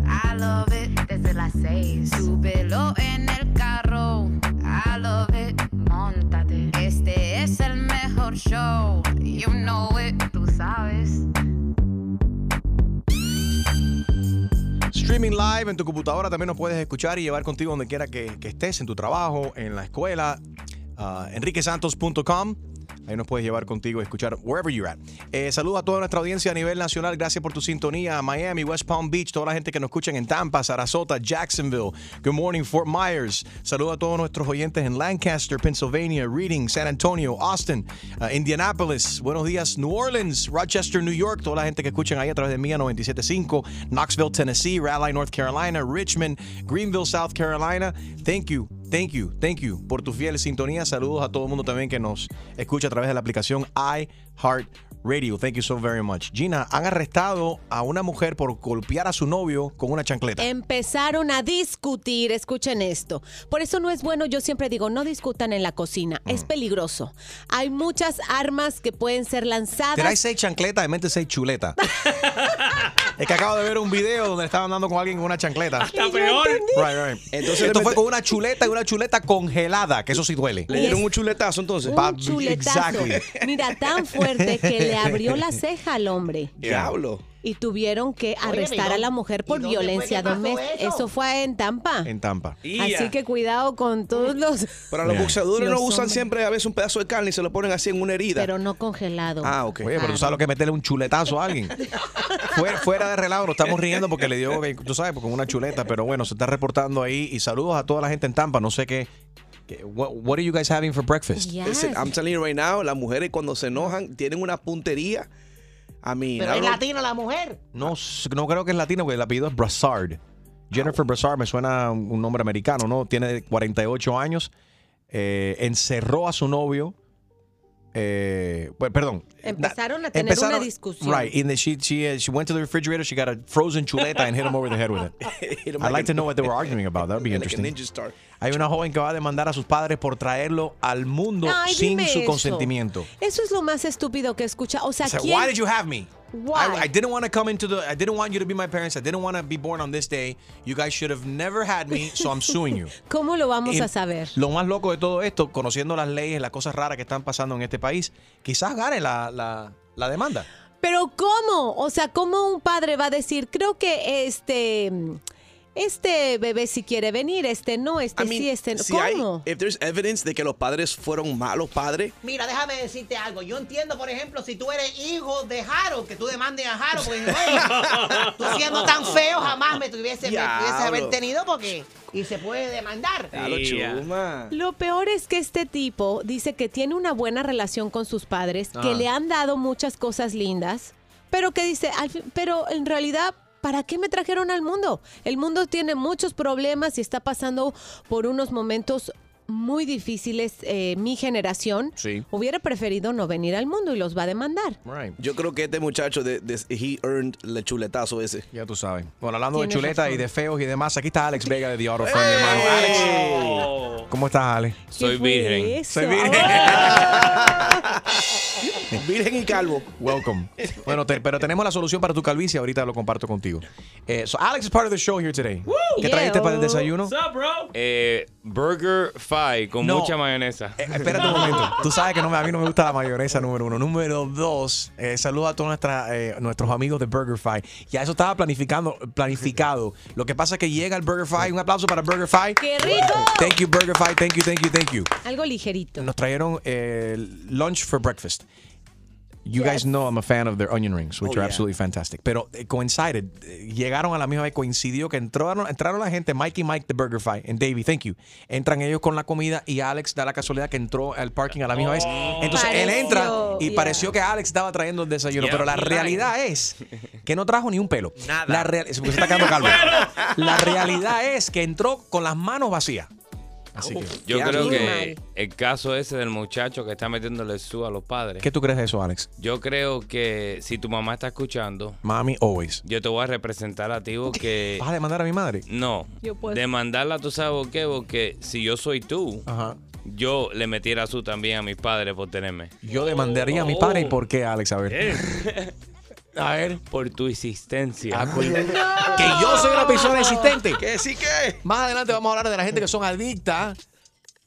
love it. Desde las seis, súbelo en el carro, I love it. Montate, este es el mejor show, you know it, tú sabes. Streaming live en tu computadora también nos puedes escuchar y llevar contigo donde quiera que, que estés, en tu trabajo, en la escuela. Uh, enriquesantos.com. Ahí nos puedes llevar contigo y escuchar wherever you're at. Eh, saludos a toda nuestra audiencia a nivel nacional. Gracias por tu sintonía. Miami, West Palm Beach, toda la gente que nos escucha en Tampa, Sarasota, Jacksonville. Good morning, Fort Myers. Saludos a todos nuestros oyentes en Lancaster, Pennsylvania, Reading, San Antonio, Austin, uh, Indianapolis. Buenos días, New Orleans, Rochester, New York. Toda la gente que escuchan ahí a través de Mía 97.5. Knoxville, Tennessee, Raleigh, North Carolina, Richmond, Greenville, South Carolina. Thank you. Thank you, thank you por tu fiel sintonía. Saludos a todo el mundo también que nos escucha a través de la aplicación iHeartRadio. Thank you so very much. Gina, han arrestado a una mujer por golpear a su novio con una chancleta. Empezaron a discutir, escuchen esto. Por eso no es bueno, yo siempre digo, no discutan en la cocina, Mm. es peligroso. Hay muchas armas que pueden ser lanzadas. Did I say chancleta? En mente say chuleta. es que acabo de ver un video donde estaban andando con alguien con una chancleta. Está peor. Right, right. Entonces Esto fue con una chuleta y una chuleta congelada, que eso sí duele. Le dieron un chuletazo entonces. un chuletazo. Mira, tan fuerte que le abrió la ceja al hombre. Diablo. Y tuvieron que arrestar ¿y a la mujer por violencia doméstica. eso? Eso fue en Tampa. En Tampa. Así que cuidado con todos los. Para los Yeah. boxeadores Los no usan hombres. siempre a veces un pedazo de carne y se lo ponen así en una herida. Pero no congelado. Ah, ok. Oye, pero tú sabes lo que es meterle un chuletazo a alguien. fuera, fuera de relajo, nos estamos riendo porque le dio, que- tú sabes, con una chuleta, pero bueno, se está reportando ahí. Y saludos a toda la gente en Tampa. No sé qué. What, what are you guys having for breakfast? Listen, I'm telling you right now, las mujeres cuando se enojan tienen una puntería. A mí, Pero es latina la mujer. No, no creo que es latino, porque el apellido es Brassard. Jennifer Brassard me suena un un nombre americano, ¿no? Tiene 48 años. eh, encerró a su novio. Eh, pues, perdón. Empezaron a tener una discusión. Right. And she, she, uh, she went to the refrigerator, she got a frozen chuleta and hit him over the head with it. I'd like to know what they were arguing about. That would be Like a interesting. ninja star. Hay una joven que va a demandar a sus padres por traerlo al mundo Ay, sin su eso. consentimiento. Eso es lo más estúpido que escucha. O sea, said, ¿quién- why did you have me? Why? I, I didn't want to come into the. I didn't want you to be my parents. I didn't want to be born on this day. You guys should have never had me, so I'm suing you. ¿Cómo lo vamos Y a saber? Lo más loco de todo esto, conociendo las leyes, las cosas raras que están pasando en este país, quizás gane la, la, la demanda. Pero ¿cómo? O sea, ¿cómo un padre va a decir, creo que este este bebé si quiere venir, este no, este I mean, sí, este no? si hay, ¿Cómo? if there's evidence de que los padres fueron malos padres, Mira, déjame decirte algo. Yo entiendo, por ejemplo, si tú eres hijo de Harold, que tú demandes a Harold, oye, tú siendo tan feo jamás me tuviese, me tuviese haber tenido porque y se puede demandar. lo chuma. Lo peor es que este tipo dice que tiene una buena relación con sus padres, que Ah. le han dado muchas cosas lindas, pero que dice, al fin- pero en realidad, ¿para qué me trajeron al mundo? El mundo tiene muchos problemas y está pasando por unos momentos muy difíciles. eh, mi generación Sí. hubiera preferido no venir al mundo y los va a demandar. Yo creo que este muchacho, de, de- he earned el chuletazo ese. Ya tú sabes. Bueno, hablando de chuleta razón. y de feos y demás, aquí está Alex Vega de The Auto Firm, mi hermano. Alex, ¿cómo estás, Alex? Soy virgen. Soy virgen. Virgen y calvo. Welcome. Bueno, te- pero tenemos la solución para tu calvicie. Ahorita lo comparto contigo. Eh, so Alex is part of the show here today. ¿Qué trajiste para el desayuno? Eh, burger Fi con No. mucha mayonesa. Eh, espérate un momento. Tú sabes que no me- a mí no me gusta la mayonesa, número uno. Número dos, eh, saludo a todos nuestra, eh, nuestros amigos de BurgerFi. Ya eso estaba planificando, planificado. Lo que pasa es que llega el BurgerFi. Un aplauso para BurgerFi. ¡Qué rico! Thank you, BurgerFi. Thank you, thank you, thank you. Algo ligerito. Nos trajeron eh, lunch for breakfast. You guys know I'm a fan of their onion rings, which Oh, are yeah. absolutely fantastic. Pero eh, coincided, eh, llegaron a la misma vez, coincidió que entraron, entraron la gente, Mikey Mike de BurgerFi, and Davey, thank you. Entran ellos con la comida y Alex da la casualidad que entró al parking a la misma vez. Entonces él entra y yeah. pareció que Alex estaba trayendo el desayuno, Yeah. pero la realidad es que no trajo ni un pelo. Nada. La real- se está quedando calvo. La realidad es que entró con las manos vacías. Así que, Yo creo que el caso ese del muchacho que está metiéndole su a los padres. ¿Qué tú crees de eso, Alex? Yo creo que si tu mamá está escuchando, Mami, always. yo te voy a representar a ti porque... ¿Vas a demandar a mi madre? No. Yo puedo. Demandarla, tú sabes por qué, porque si yo soy tú, yo le metiera su también a mis padres por tenerme. Yo demandaría a mi padre. ¿Y por qué, Alex? A ver. A ver. Por tu existencia. Ah, Que yo soy una persona existente. Que sí que. Más adelante vamos a hablar de la gente que son adictas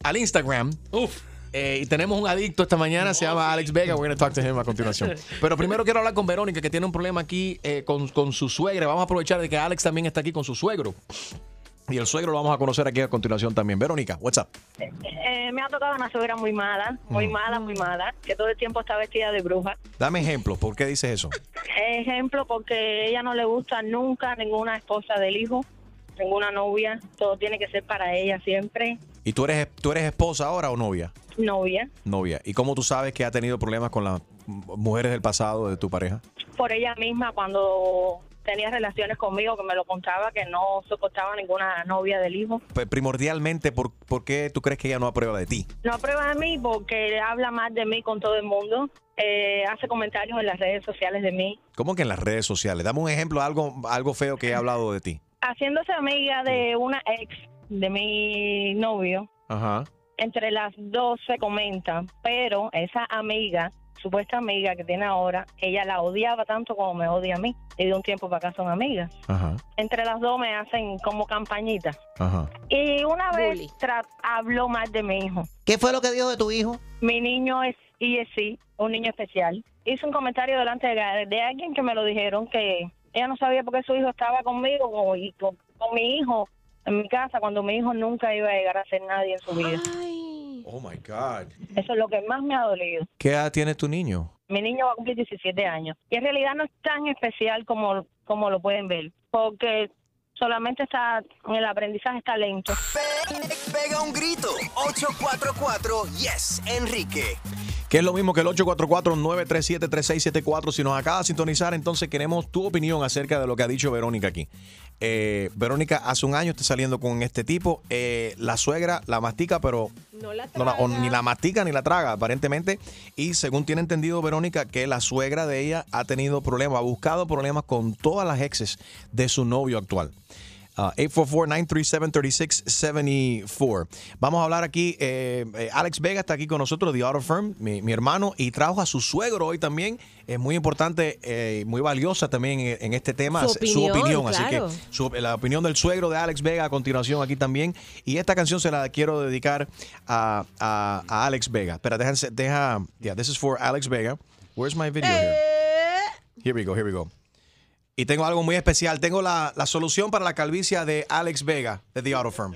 al Instagram. Uf. Eh, y tenemos un adicto esta mañana, se llama Alex Vega. We're going to talk to him a continuación. Pero primero quiero hablar con Verónica, que tiene un problema aquí eh, con, con su suegra. Vamos a aprovechar de que Alex también está aquí con su suegro. Y el suegro lo vamos a conocer aquí a continuación también. Verónica, what's up? Eh, me ha tocado una suegra muy mala, muy mala, muy mala, que todo el tiempo está vestida de bruja. Dame ejemplo, ¿por qué dices eso? Ejemplo, porque ella no le gusta nunca ninguna esposa del hijo, ninguna novia, todo tiene que ser para ella siempre. ¿Y tú eres, tú eres esposa ahora o novia? Novia, Novia. ¿Y cómo tú sabes que ha tenido problemas con las mujeres del pasado de tu pareja? por ella misma cuando tenía relaciones conmigo, que me lo contaba, que no soportaba ninguna novia del hijo. Pues, primordialmente, ¿por, por qué tú crees que ella no aprueba de ti? No aprueba de mí porque habla más de mí con todo el mundo, eh, hace comentarios en las redes sociales de mí, ¿Cómo que en las redes sociales? Dame un ejemplo, algo, algo feo que he hablado de ti. haciéndose amiga de una ex de mi novio. Ajá. Entre las dos se comentan, pero esa amiga, supuesta amiga que tiene ahora, ella la odiaba tanto como me odia a mí. Y de un tiempo para acá son amigas. Ajá. Entre las dos me hacen como campañita. Ajá. Y una vez habló mal de mi hijo. ¿Qué fue lo que dijo de tu hijo? Mi niño es ESC, un niño especial. Hizo un comentario delante de, de alguien que me lo dijeron que ella no sabía por qué su hijo estaba conmigo o- y con, con mi hijo en mi casa cuando mi hijo nunca iba a llegar a ser nadie en su vida. Oh my God. Eso es lo que más me ha dolido. ¿Qué edad tiene tu niño? Mi niño va a cumplir 17 años y en realidad no es tan especial como, como lo pueden ver, porque solamente está en el aprendizaje está lento. Pega un grito. 844 Yes, Enrique. Que es lo mismo que el 844-937-3674. Si nos acaba de sintonizar, entonces queremos tu opinión acerca de lo que ha dicho Verónica aquí. Eh, Verónica, hace un año está saliendo con este tipo. Eh, la suegra la mastica, pero No la no la- o ni la mastica ni la traga, aparentemente. Y según tiene entendido Verónica, que la suegra de ella ha tenido problemas, ha buscado problemas con todas las exes de su novio actual. Uh, 844-937-3674. Vamos a hablar aquí. eh, eh, Alex Vega está aquí con nosotros, The Auto Firm, mi, mi hermano, y trajo a su suegro hoy también. Es muy importante, eh, muy valiosa también en, en este tema, Su opinión, Así claro. que su- la opinión del suegro de Alex Vega a continuación aquí también. Y esta canción se la quiero dedicar a, a- a Alex Vega. Espera, déjense, deja. Yeah, this is for Alex Vega. Where's my video here? Here we go, here we go. Y tengo algo muy especial. Tengo la, la solución para la calvicie de Alex Vega, de The Auto Firm.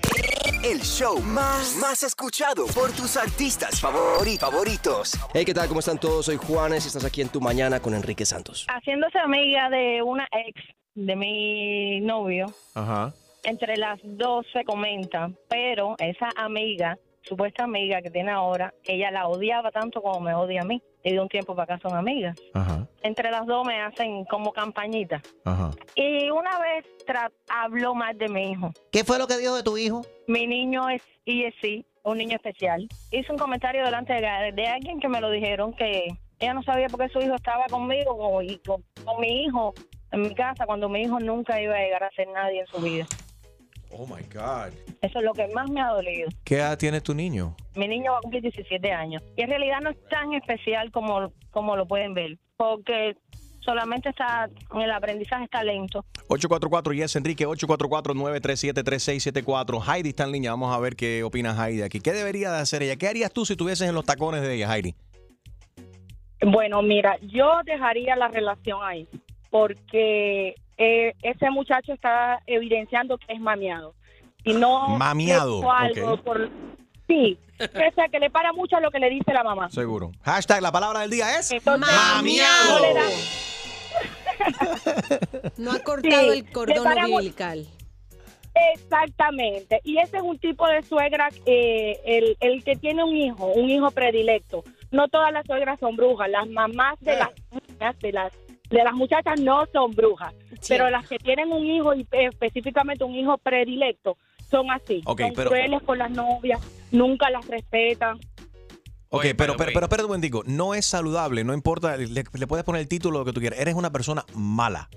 El show más, más escuchado por tus artistas favori- favoritos. Hey, ¿qué tal? ¿Cómo están todos? Soy Juanes y estás aquí en Tu Mañana con Enrique Santos. Haciéndose amiga de una ex de mi novio, Ajá. entre las dos se comentan, pero esa amiga, supuesta amiga que tiene ahora, ella la odiaba tanto como me odia a mí. Y de un tiempo para acá son amigas. Ajá. Entre las dos me hacen como campañita. Ajá. Y una vez habló mal de mi hijo. ¿Qué fue lo que dijo de tu hijo? Mi niño es ESC, un niño especial. Hizo un comentario delante de, de alguien que me lo dijeron que ella no sabía por qué su hijo estaba conmigo o- y con, con mi hijo en mi casa cuando mi hijo nunca iba a llegar a ser nadie en su vida. Oh my God. Eso es lo que más me ha dolido. ¿Qué edad tiene tu niño? Mi niño va a cumplir 17 años y en realidad no es tan especial como, como lo pueden ver, porque solamente está en el aprendizaje está lento. 844 Yes Enrique, 844-937-3674. Heidi está en línea. Vamos a ver qué opina Heidi aquí. ¿Qué debería de hacer ella? ¿Qué harías tú si estuvieses en los tacones de ella, Heidi? Bueno, mira, yo dejaría la relación ahí porque eh, ese muchacho está evidenciando que es mamiado. Si no Mamiado, algo por- sí, o sea, que le para mucho a lo que le dice la mamá. Seguro. Hashtag, la palabra del día es Entonces, mamiado. no le da- No ha cortado Sí, el cordón umbilical. Exactamente. Y ese es un tipo de suegra, eh, el, el que tiene un hijo, un hijo predilecto. No todas las suegras son brujas. Las mamás de las niñas, de las de las muchachas no son brujas, pero las que tienen un hijo y específicamente un hijo predilecto son así. Ok, son pero- crueles con las novias, nunca las respetan. Ok, pero, pero, pero espérate un momentico. No es saludable, no importa. Le, le puedes poner el título lo que tú quieras. Eres una persona mala.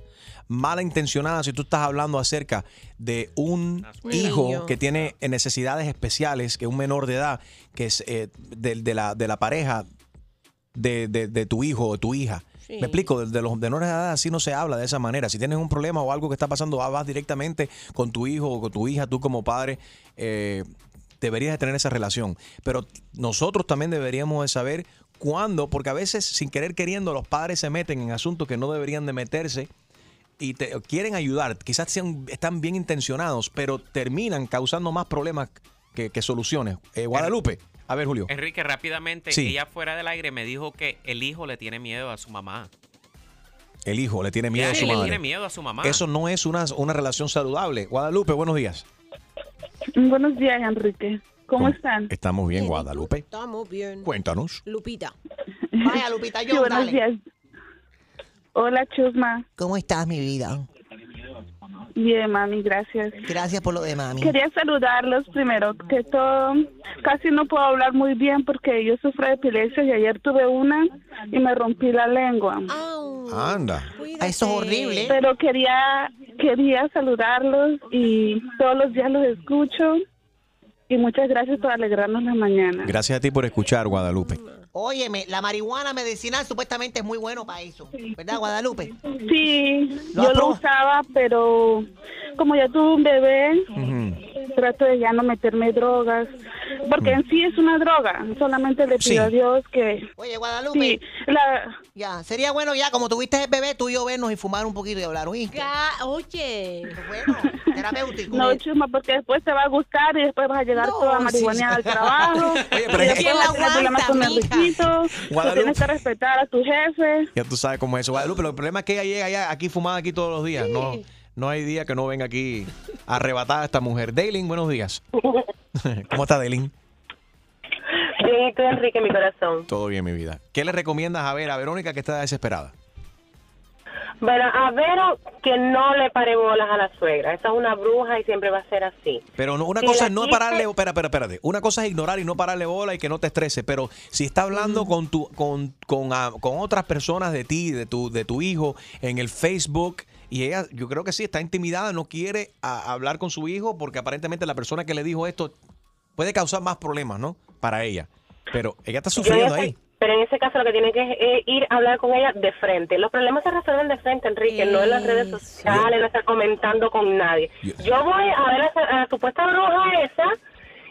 Mala intencionada si tú estás hablando acerca de un Un hijo que tiene necesidades especiales, que es un menor de edad, que es eh, de, de la, de la pareja de, de- de tu hijo o tu hija. Me explico, de, los menores de edad así no se habla de esa manera. Si tienes un problema o algo que está pasando, vas- directamente con tu hijo o con tu hija, tú como padre. eh, deberías de tener esa relación. Pero nosotros también deberíamos de saber cuándo, porque a veces sin querer queriendo los padres se meten en asuntos que no deberían de meterse y te quieren ayudar. Quizás sean- están bien intencionados, pero terminan causando más problemas que, que soluciones. Eh, Guadalupe, a ver Julio. Enrique, rápidamente, Sí. ella fuera del aire me dijo que el hijo le tiene miedo a su mamá. El hijo le tiene miedo a Sí, su le madre. tiene miedo a su mamá. Eso no es una, una relación saludable. Guadalupe, buenos días. Buenos días, Enrique. ¿Cómo están? Estamos bien, Guadalupe. Estamos bien. Cuéntanos. Lupita. Vaya, Lupita, Sí, yo, buenos dale. días. Hola, Chusma. ¿Cómo estás, mi vida? Bien, mami, gracias. Gracias por lo de mami. Quería saludarlos primero que todo. Casi no puedo hablar muy bien porque yo sufro de epilepsia y ayer tuve una y me rompí la lengua. Anda. Ah, Eso es horrible. Pero quería quería saludarlos y todos los días los escucho y muchas gracias por alegrarnos la mañana. Gracias a ti por escuchar, Guadalupe. Óyeme, la marihuana medicinal supuestamente es muy bueno para eso. ¿Verdad, Guadalupe? Sí, ¿Lo yo lo usaba, pero como ya tuve un bebé, trato de ya no meterme drogas, porque en sí es una droga, solamente le pido Sí. a Dios que... Oye, Guadalupe. Sí, la... Ya, sería bueno ya, como tuviste el bebé, tú y yo vernos y fumar un poquito y hablar, ¿oíste? Oye. Bueno, terapéutico. No, chuma, porque después te va a gustar y después vas a llegar toda marihuana sí. al trabajo. Oye, pero y después vas a tener problemas con el Guadalupe. Tienes que respetar a tu jefe. Ya tú sabes cómo es eso. Guadalupe, el problema es que ella llega ya aquí fumada aquí todos los días. No, no hay día que no venga aquí arrebatada esta mujer. Daylin, buenos días. ¿Cómo está Daylin? Bien, y tú, Enrique, mi corazón. Todo bien, mi vida. ¿Qué le recomiendas a ver a Verónica que está desesperada? Bueno, a Vero que no le pare bolas a la suegra. Esa es una bruja y siempre va a ser así. Pero no, una Si cosa es no quise- pararle, espera, espera, espérate. Una cosa es ignorar y no pararle bola y que no te estrese, pero si está hablando con tu, con, con, ah, con otras personas de ti, de tu, de tu hijo, en el Facebook, y ella, yo creo que sí, está intimidada, no quiere ah, hablar con su hijo, porque aparentemente la persona que le dijo esto puede causar más problemas, ¿no? Para ella. Pero ella está sufriendo ahí. Pero en ese caso lo que tiene que es eh, ir a hablar con ella de frente. Los problemas se resuelven de frente, Enrique, no en las redes sociales, no estar comentando con nadie. Yo voy a ver a, a la supuesta bruja esa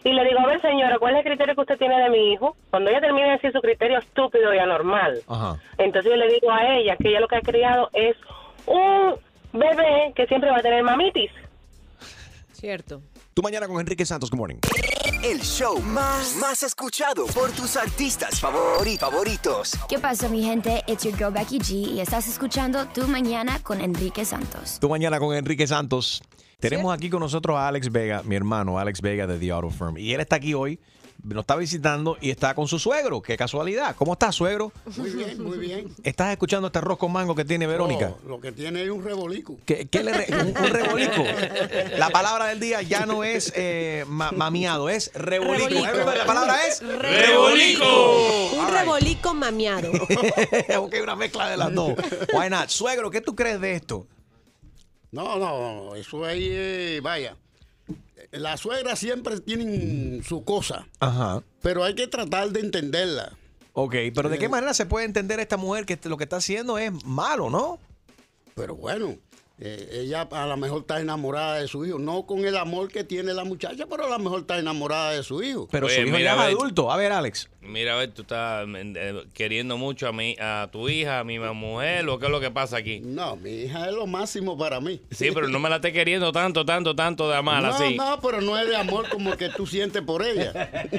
y le digo, a ver señora, ¿cuál es el criterio que usted tiene de mi hijo? Cuando ella termine de decir su criterio estúpido y anormal, Ajá. entonces yo le digo a ella que ella lo que ha criado es un bebé que siempre va a tener mamitis. Cierto. Tú mañana con Enrique Santos, good morning. El show más, más escuchado por tus artistas favori- favoritos. ¿Qué pasa, mi gente? It's your girl Becky G y estás escuchando Tu Mañana con Enrique Santos. Tú mañana con Enrique Santos. Tenemos aquí con nosotros a Alex Vega, mi hermano Alex Vega de The Auto Firm. Y él está aquí hoy, nos está visitando y está con su suegro. Qué casualidad. ¿Cómo estás, suegro? Muy bien, muy bien. ¿Estás escuchando este arroz con mango que tiene Verónica? Oh, lo que tiene es un rebolico. ¿Qué, qué le re- un, un rebolico. La palabra del día ya no es eh, ma- mamiado, es rebolico. Rebolico. La palabra es Rebolico. Un right. rebolico mamiado. ok, una mezcla de las dos. Why not? Suegro, ¿qué tú crees de esto? No, no, eso ahí, eh, vaya. Las suegras siempre tienen su cosa, Ajá. pero hay que tratar de entenderla. Ok, pero ¿de qué Eh. manera se puede entender esta mujer que lo que está haciendo es malo, no? Pero bueno, eh, ella a lo mejor está enamorada de su hijo, no con el amor que tiene la muchacha, pero a lo mejor está enamorada de su hijo. Pero Oye, su hijo mira, ya es a ver. adulto. A ver, Alex. Mira, a ver, tú estás eh, queriendo mucho a mi, a tu hija, a mi mujer, o qué es lo que pasa aquí. No, mi hija es lo máximo para mí. Sí, pero no me la estés queriendo tanto, tanto, tanto de amar no, así. no, pero no es de amor como que tú sientes por ella.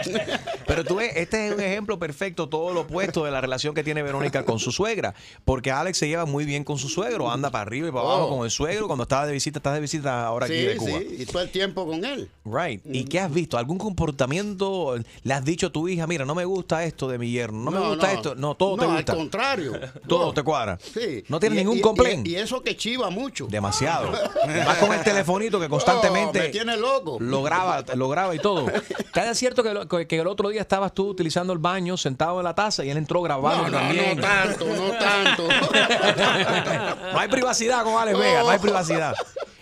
Pero tú ves, este es un ejemplo perfecto, todo lo opuesto de la relación que tiene Verónica con su suegra. Porque Alex se lleva muy bien con su suegro, anda para arriba y para abajo Oh. con el suegro. Cuando estaba de visita, estás de visita ahora aquí sí, de Cuba. sí, y todo el tiempo con él. Right. ¿Y qué has visto? ¿Algún comportamiento? ¿Le has dicho a tu hija, mira, no me gusta esto de mi yerno, no, me gusta no. esto? No, todo te No, al gusta. contrario. Todo te cuadra. Sí. No tiene Y- ningún complaint. Y, y eso que chiva mucho. Demasiado. Más con el telefonito que constantemente Oh, me tiene loco. lo graba, lo graba y todo. ¿Te es cierto que, lo- que el otro día estabas tú utilizando el baño sentado en la taza y él entró grabando también? no tanto, no tanto. No hay privacidad con Alex Vega, no hay privacidad.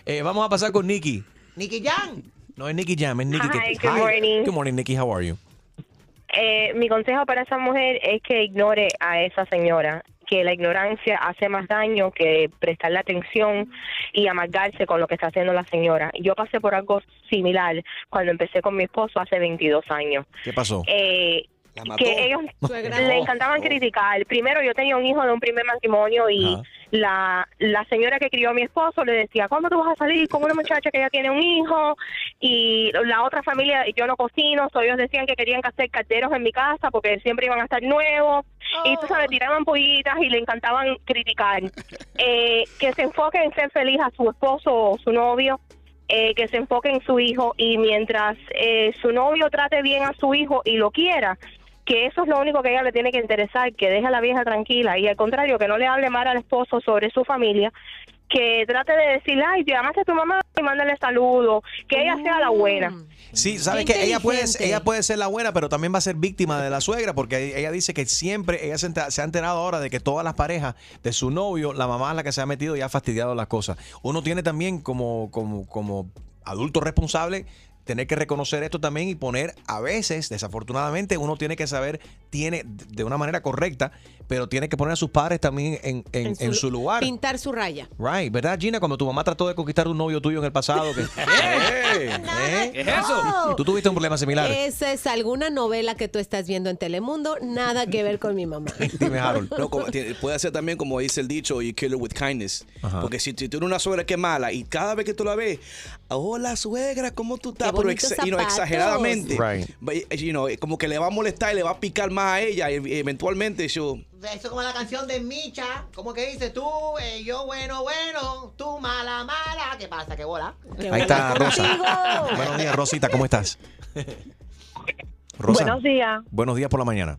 Eh, vamos a pasar con Nicky. Nicky Jan. No es Nicky Jam, es Nicky. que- Hi, good morning. Good morning, Nicky. How are you? Eh, mi consejo para esa mujer es que ignore a esa señora, que la ignorancia hace más daño que prestarle atención y amargarse con lo que está haciendo la señora. Yo pasé por algo similar cuando empecé con mi esposo hace 22 años. ¿Qué pasó? Eh, que ellos le encantaban criticar. Primero yo tenía un hijo de un primer matrimonio y Ajá. La, la señora que crió a mi esposo le decía, ¿cuándo tú vas a salir con una muchacha que ya tiene un hijo? Y la otra familia, yo no cocino, so ellos decían que querían hacer carteros en mi casa porque siempre iban a estar nuevos. Y tú sabes, tiraban pollitas y le encantaban criticar. Eh, que se enfoque en ser feliz a su esposo o su novio. eh, que se enfoque en su hijo y mientras eh, su novio trate bien a su hijo y lo quiera, que eso es lo único que a ella le tiene que interesar, que deje a la vieja tranquila y al contrario, que no le hable mal al esposo sobre su familia, que trate de decirle, ay, llamaste a tu mamá y mándale saludos, que ella sea la buena. Sí, sabes Qué que ella puede, ella puede ser la buena, pero también va a ser víctima de la suegra, porque ella dice que siempre, ella se, enter- se ha enterado ahora de que todas las parejas de su novio, la mamá es la que se ha metido y ha fastidiado las cosas. Uno tiene también como, como, como adulto responsable tener que reconocer esto también y poner a veces, desafortunadamente, uno tiene que saber, tiene de una manera correcta, pero tiene que poner a sus padres también en, en- en su lugar. Pintar su raya. Right, ¿verdad, Gina? Cuando tu mamá trató de conquistar un novio tuyo en el pasado. Que, ¡Eh! ¿Eh? ¿Qué es eso? Tú tuviste un problema similar. Esa es alguna novela que tú estás viendo en Telemundo, nada que ver con mi mamá. Dime, Harold. No, como- puede ser también como dice el dicho, you kill her with kindness. Porque si, si tú tienes una suegra que es mala y cada vez que tú la ves, hola suegra, ¿cómo tú estás? Pero bonitos exa- you know, zapatos. exageradamente. Right. You know, como que le va a molestar y le va a picar más a ella eventualmente yo... Eso como la canción de Micha. ¿Cómo que dice tú? eh, yo bueno, bueno. Tú mala, mala. ¿Qué pasa? ¿Qué bola? Ahí está Rosa. Buenos días, Rosita, ¿cómo estás? Rosa. Buenos días. Buenos días por la mañana.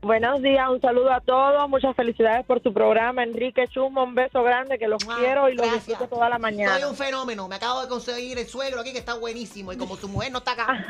Buenos días, un saludo a todos, muchas felicidades por su programa, Enrique Chumbo, un beso grande, que los quiero y los disfruto toda la mañana. Soy un fenómeno. Me acabo de conseguir el suegro aquí que está buenísimo. Y como su mujer no está acá,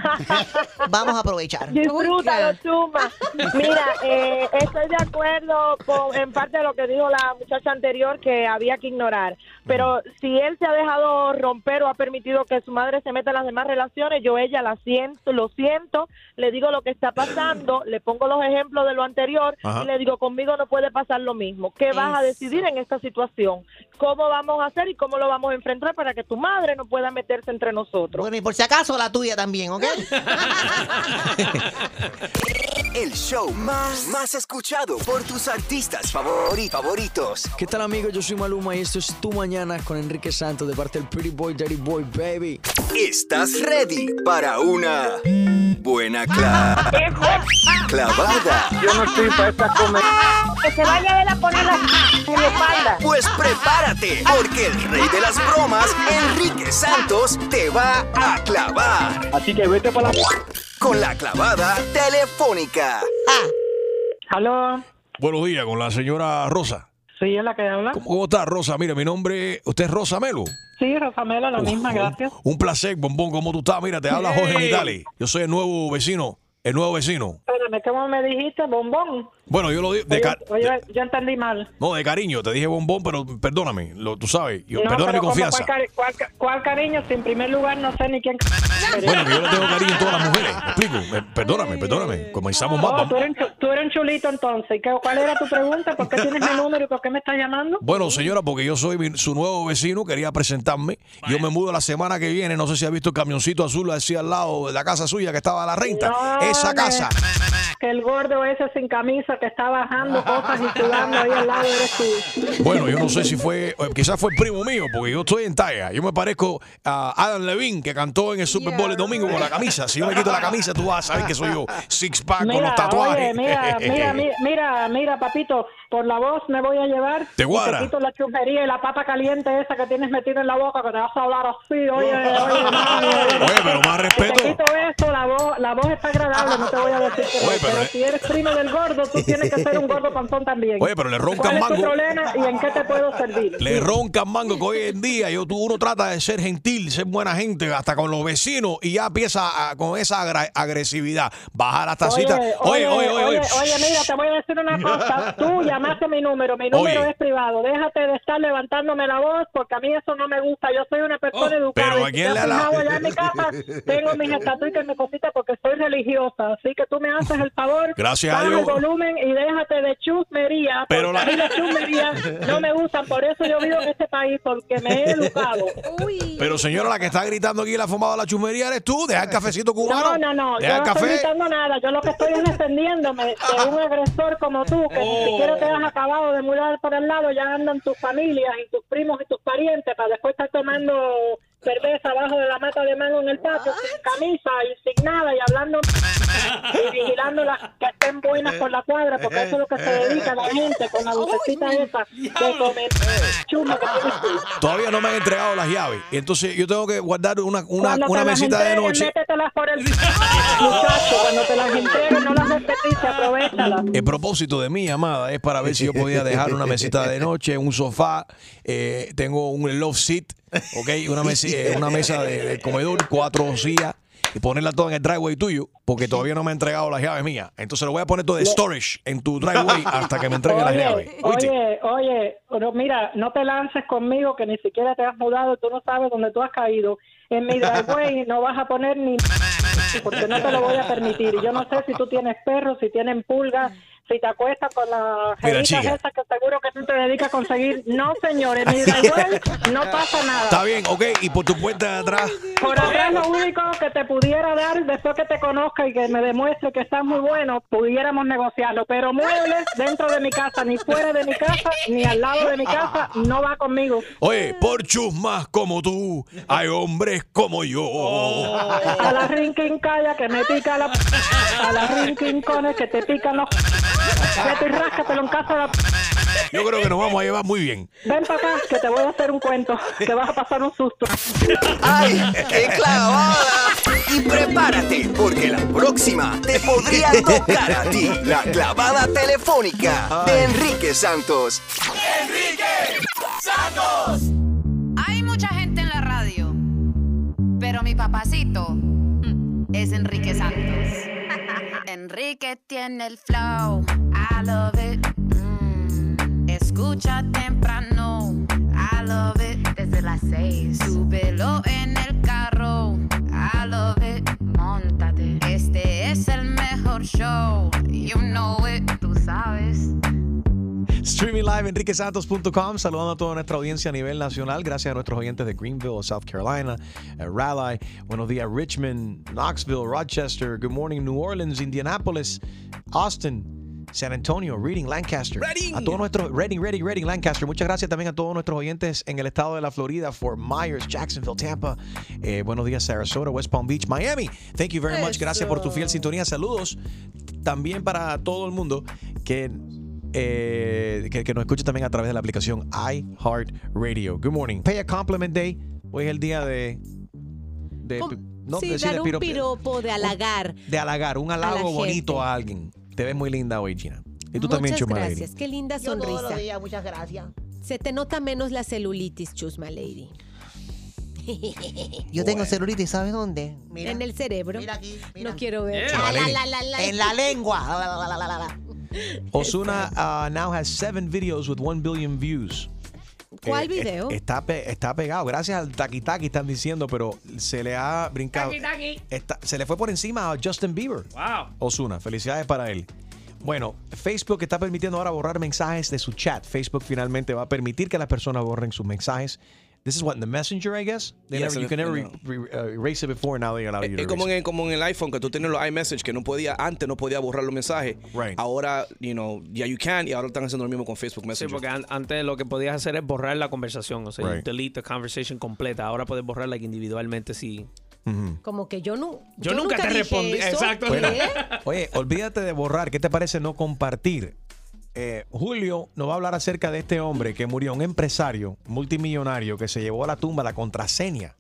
vamos a aprovechar. Disfrútalo, Chuma. Mira, eh, estoy de acuerdo con, en parte de lo que dijo la muchacha anterior que había que ignorar. Pero si él se ha dejado romper o ha permitido que su madre se meta en las demás relaciones, yo ella la siento, lo siento, le digo lo que está pasando, le pongo los ejemplos de lo anterior Ajá. y le digo conmigo no puede pasar lo mismo. ¿Qué vas a decidir en esta situación? ¿Cómo vamos a hacer y cómo lo vamos a enfrentar para que tu madre no pueda meterse entre nosotros? Bueno, y por si acaso la tuya también, ¿ok? El show más, más escuchado por tus artistas favori- favoritos. ¿Qué tal amigos? Yo soy Maluma y esto es Tu Mañana con Enrique Santos de parte del Pretty Boy, Daddy Boy, Baby. ¿Estás ready para una buena cla- clavada? Yo no estoy para esta comer. Que se vaya a poner la en mi espalda. Pues prepárate, porque el rey de las bromas, Enrique Santos, te va a clavar. Así que vete para la... Con la clavada telefónica. ¿Aló? Buenos días, con la señora Rosa. Sí, es la que habla. ¿Cómo, cómo está, Rosa? Mira, mi nombre, usted es Rosa Melo. Sí, Rosamela, la misma, gracias. Un placer, bombón, ¿cómo tú estás? Mira, te habla Jorge Hey. Nitali. Yo soy el nuevo vecino, el nuevo vecino. Espérame, ¿cómo me dijiste? ¿Bombón? Bueno, yo lo digo de, Oye, oye, yo entendí mal. no, de cariño, te dije bombón, pero perdóname, lo, tú sabes, yo, No, perdona mi confianza. ¿Cuál, cuál cuál cariño? Si en primer lugar no sé ni quién... Bueno, que yo le tengo cariño a todas las mujeres, ¿me explico? Eh, Perdóname, perdóname, comenzamos más. Oh, vamos. tú, eres, tú eres un chulito entonces. ¿Y qué- ¿Cuál era tu pregunta? ¿Por qué tienes mi número y por qué me estás llamando? Bueno, señora, porque yo soy mi- su nuevo vecino, quería presentarme. Yo me mudo la semana que viene, no sé si ha visto el camioncito azul así al lado de la casa suya que estaba a la renta. No, Esa me- casa. Que el gordo ese sin camisa que está bajando cosas y sudando ahí al lado eres tú. Bueno, yo no sé si fue, eh, quizás fue el primo mío, porque yo estoy en talla. Yo me parezco a Adam Levine, que cantó en el Super Bowl el domingo con la camisa. Si yo me quito la camisa, tú vas a saber que soy yo. Six pack con los tatuajes. oye, mira, mira, mira, mira, papito, por la voz me voy a llevar. Te guarda. Te quito la chupería y la papa caliente esa que tienes metida en la boca que te vas a hablar así, oye, oye, mami, oye. Oye, pero más respeto. Te quito eso, la voz, la voz está agradable, no te voy a decir que Oye, pero- pero si eres primo del gordo, tú tienes que ser un gordo panzón también. Oye, pero le roncan ¿Cuál es tu mango. problema y en qué te puedo servir? Le roncan mango que hoy en día yo, tú, uno trata de ser gentil, ser buena gente, hasta con los vecinos. y ya empieza a- con esa agresividad. Baja las tacitas. Oye, oye, oye, oye. oye, mira, te voy a decir una cosa. Tú llamaste mi número, mi número es privado. Déjate de estar levantándome la voz porque a mí eso no me gusta. Yo soy una persona educada. pero y ¿a si quién te le has ha la- allá en mi casa, tengo mis estatuitas y mis cositas porque soy religiosa. Así que tú me haces el favor. Gracias a Dios. el volumen y déjate de chusmería. Pero la- a mí las chusmerías no me gustan. Por eso yo vivo en este país porque me he educado. Pero señora, la que está gritando aquí la fumada de la chumería eres tú. Deja el cafecito cubano. No, no, no. Yo Deja no el estoy café. gritando nada. Yo lo que estoy es defendiéndome de un agresor como tú, que Oh. ni siquiera te has acabado de mudar por el lado. Ya andan tus familias y tus primos y tus parientes para después estar tomando cerveza abajo de la mata de mango en el patio sin camisa y sin nada y hablando y vigilando las que estén buenas por la cuadra porque eso es lo que se dedica la gente con la lucecita esa de comer chuma que. Todavía no me han entregado las llaves. Y entonces yo tengo que guardar una, una, Cuando una mesita de noche. métetelas por el muchacho cuando te las entreguen no las desperdicies aprovechalas El propósito de mi llamada es para ver si yo podía dejar una mesita de noche, un sofá, eh, tengo un love seat, ¿ok? Una, mesi- eh, una mesa de, de comedor, cuatro sillas y ponerla toda en el driveway tuyo, porque todavía no me ha entregado las llaves mías. Entonces lo voy a poner todo de storage en tu driveway hasta que me entreguen las llaves. ¿Oíste? Oye, oye, pero mira, no te lances conmigo que ni siquiera te has mudado, tú no sabes dónde tú has caído. En mi driveway no vas a poner ni porque no te lo voy a permitir. Yo no sé si tú tienes perros, si tienen pulgas, si te acuestas con las chica. esas que seguro que tú te dedicas a conseguir. No, señor, en mi driveway no pasa nada. Está bien, ok. Y por tu puerta de atrás. Por atrás lo único que te pudiera dar después que te conozca y que me demuestre que estás muy bueno, pudiéramos negociarlo. Pero muebles dentro de mi casa, ni fuera de mi casa, ni al lado de mi casa, no va conmigo. Oye, por chusmas como tú, hay hombres como yo. A la rinkin calla que me pica la... A la cones que te pican los... Vete y ráscatelo en casa de la... Yo creo que nos vamos a llevar muy bien. Ven para acá que te voy a hacer un cuento, que vas a pasar un susto. ¡Ay, qué clavada! Y prepárate, porque la próxima te podría tocar a ti. La clavada telefónica de Enrique Santos. ¡Enrique Santos! Hay mucha gente en la radio, pero mi papacito es Enrique Santos. Enrique tiene el flow, I love it. Mm, Escucha temprano, I love it. Desde las seis, súbelo en el carro, I love it. Móntate, este es el mejor show, you know it, tú sabes. Streaming live enriquesantos.com. Saludando a toda nuestra audiencia a nivel nacional. Gracias a nuestros oyentes de Greenville, South Carolina, eh, Raleigh. Buenos días, Richmond, Knoxville, Rochester. Good morning, New Orleans, Indianapolis, Austin. San Antonio, Reading, Lancaster. A todos nuestros Reading, Reading, Reading, Lancaster. Muchas gracias también a todos nuestros oyentes en el estado de la Florida, Fort Myers, Jacksonville, Tampa. Eh, buenos días, Sarasota, West Palm Beach, Miami. Thank you very much. Gracias por tu fiel sintonía. Saludos también para todo el mundo que eh, que, que nos escuche también a través de la aplicación iHeartRadio. Good morning. Pay a compliment day. Hoy es el día de. de no, sí, dar un piropo de halagar. de halagar, un a halago bonito a alguien. Te ves muy linda hoy, Gina. Y tú también, Muchas Chuma Lady. gracias. Qué linda Yo todos los sonrisa. días, muchas gracias. Se te nota menos la celulitis, Chusma Lady. Yo tengo celulitis, ¿sabes dónde? Mira. En el cerebro. Mira aquí, No quiero ver. Yeah. La, la, la, la. En la lengua. La. Osuna uh, now has seven videos with one billion views. ¿Cuál Eh, video? eh, Está, pe- está pegado. Gracias al Taki Taki están diciendo, pero se le ha brincado. Taki Taki. Está- se le fue por encima a Justin Bieber. Wow. Osuna, felicidades para él. Bueno, Facebook está permitiendo ahora borrar mensajes de su chat. Facebook finalmente va a permitir que las personas borren sus mensajes. This is what in the messenger, I guess. They Yes, never, you can never no. re- re- uh, erase it before. Now they allow you to Es como erase en, el- como en el iPhone que tú tienes los iMessage que no podía antes no podía borrar los mensajes. Ahora, you know, ya you can y ahora están haciendo lo mismo con Facebook Sí, Messenger. porque an- antes lo que podías hacer es borrar la conversación, o sea, you Right. delete the conversation completa. Ahora puedes borrarla individualmente si... Como que yo no. Yo nunca te dije respondí, exacto. Bueno, oye, olvídate de borrar. ¿Qué te parece no compartir? Eh, Julio nos va a hablar acerca de este hombre que murió, un empresario multimillonario que se llevó a la tumba la contraseña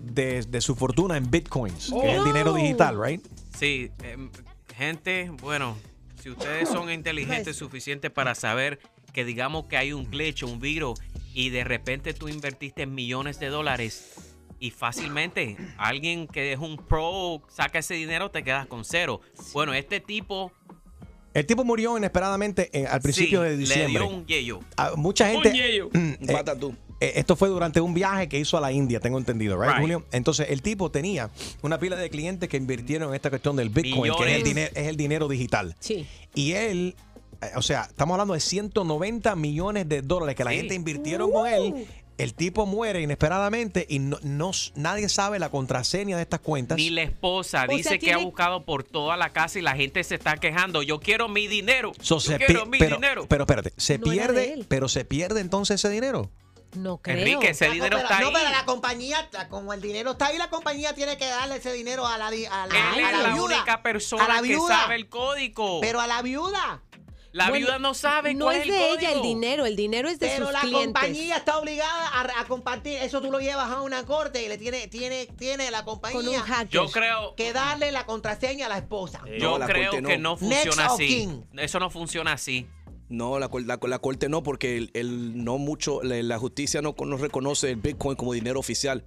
de, de su fortuna en bitcoins, que es el dinero digital, ¿right? Sí, em, gente, bueno, si ustedes son inteligentes suficientes para saber que digamos que hay un glitch, un virus, y de repente tú invertiste millones de dólares y fácilmente alguien que es un pro saca ese dinero, te quedas con cero. Bueno, este tipo El tipo murió inesperadamente eh, al principio sí, de diciembre. le dio un yeyo. Ah, mucha gente. Un yeyo. Eh, eh, esto fue durante un viaje que hizo a la India, tengo entendido, right, Right. Julio? Entonces, el tipo tenía una pila de clientes que invirtieron en esta cuestión del Bitcoin, que es el, Millones. dinero, es el dinero digital. Sí. Y él, eh, o sea, estamos hablando de 190 millones de dólares que la Sí. gente invirtieron con él. El tipo muere inesperadamente y no, no- nadie sabe la contraseña de estas cuentas. Ni la esposa O sea, dice que ha buscado por toda la casa y la gente se está quejando. Yo quiero mi dinero. So, Yo se quiero mi pero, dinero. pero espérate, se No pierde, pero se pierde entonces ese dinero. No creo. Enrique, ese dinero pero, está no, ahí. pero la compañía, la- como el dinero está ahí, la compañía tiene que darle ese dinero a la, a la, Él a es la la viuda. única persona a la que sabe el código. Pero a la viuda. La Bueno, viuda no sabe No cuál es es el de ella el dinero, el dinero es de Pero sus la clientes. compañía está obligada a, a compartir. Eso tú lo llevas a una corte y le tiene, tiene, tiene la compañía Con un hacker. Yo creo- que darle la contraseña a la esposa. Yo la creo que no. funciona Next así. Eso no funciona así. No, la, la, la corte no, porque el, el no mucho, la, la justicia no, no reconoce el Bitcoin como dinero oficial.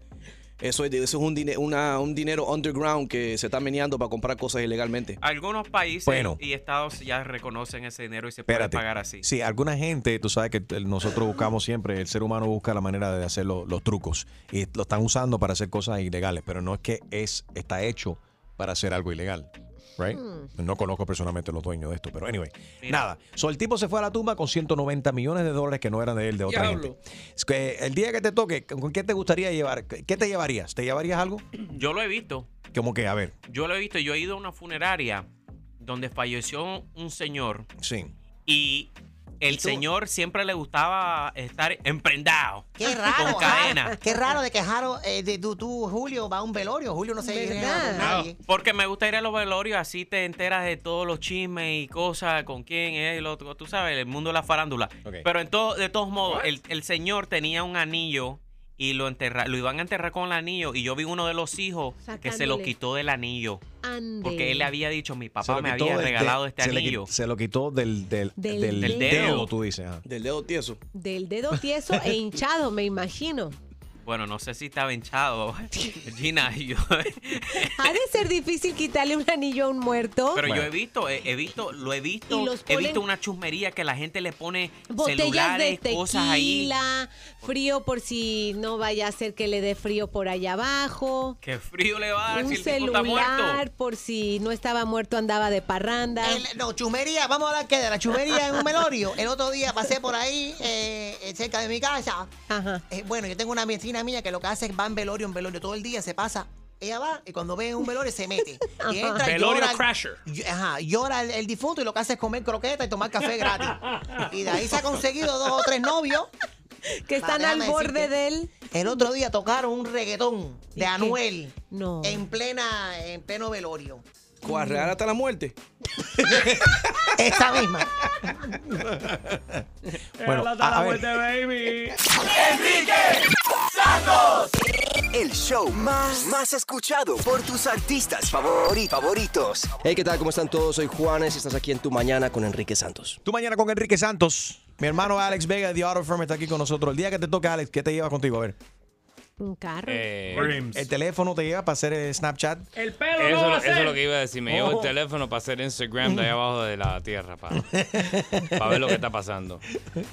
Eso es, eso es un, dine- una- un dinero underground que se está meneando para comprar cosas ilegalmente. Algunos países Bueno. y estados ya reconocen ese dinero y se puede Espérate. pagar así. Sí, alguna gente, tú sabes que nosotros buscamos siempre, el ser humano busca la manera de hacer lo- los trucos y lo están usando para hacer cosas ilegales, pero no es que es está hecho para hacer algo ilegal. Right? No conozco personalmente los dueños de esto, pero anyway. Nada. So, el tipo se fue a la tumba con 190 millones de dólares que no eran de él, de otra Diablo. gente. Es que el día que te toque, ¿con qué te gustaría llevar? ¿Qué te llevarías? ¿Te llevarías algo? Yo lo he visto. Como que, a ver, Yo lo he visto. Yo he ido a una funeraria donde falleció un señor sí. y el señor siempre le gustaba estar emprendado. Qué raro. Con cadena. Qué raro de que Jaro, eh, de, tú, tú, Julio, va a un velorio. Julio no se con nadie. Porque me gusta ir a los velorios, así te enteras de todos los chismes y cosas, con quién es, el otro, tú sabes, el mundo de la farándula. Pero en todo, de todos modos, el, el señor tenía un anillo y lo enterra, lo iban a enterrar con el anillo y yo vi uno de los hijos que se lo quitó del anillo. Ande. Porque él le había dicho, mi papá me había regalado este se le qui- anillo. se lo quitó del, del, Del- del Del dedo, dedo. tú dices. ajá. Del dedo tieso. Del dedo tieso e hinchado, me imagino. Bueno, no sé si estaba hinchado, Gina. Yo, Ha de ser difícil quitarle un anillo a un muerto. pero yo he visto, he, he visto, lo he visto, he visto una chusmería que la gente le pone Botellas de celulares, cosas ahí. tequila, frío por si no vaya a ser que le dé frío por allá abajo. Qué frío le va a dar Un si el tipo está muerto. celular por si no estaba muerto andaba de parranda. El- no, chumería, vamos a hablar que de la chumería en un velorio. El otro día pasé por ahí, eh, eh, cerca de mi casa. Eh, bueno, yo tengo una vecina mía que lo que hace es va en velorio, en velorio todo el día, se pasa. Ella va y cuando ve un velorio se mete. Y entra, Velorio llora, crasher. y- Ajá, llora el, el difunto y lo que hace es comer croqueta y tomar café gratis. Y de ahí se ha conseguido dos o tres novios. Que están al déjame borde decirte, de él. El otro día tocaron un reggaetón ¿Y de qué? Anuel No. en plena, en pleno velorio. ¿Cuál? ¿Real hasta la muerte? Esa misma. Bueno, a- a ver. baby. Enrique Santos. El show más, más escuchado por tus artistas favori- favoritos. Hey, ¿qué tal? ¿Cómo están todos? Soy Juanes y estás aquí en Tu Mañana con Enrique Santos. Tú mañana con Enrique Santos. Mi hermano Alex Vega de The Auto Firm está aquí con nosotros. El día que te toca, Alex, ¿qué te llevas contigo? A ver. Un carro. Eh, El, el teléfono te lleva para hacer el Snapchat. El pelo Eso, no va a eso es lo que iba a decir. Me llevo el Oh. teléfono para hacer Instagram de ahí abajo de la tierra, para, ver lo que está pasando.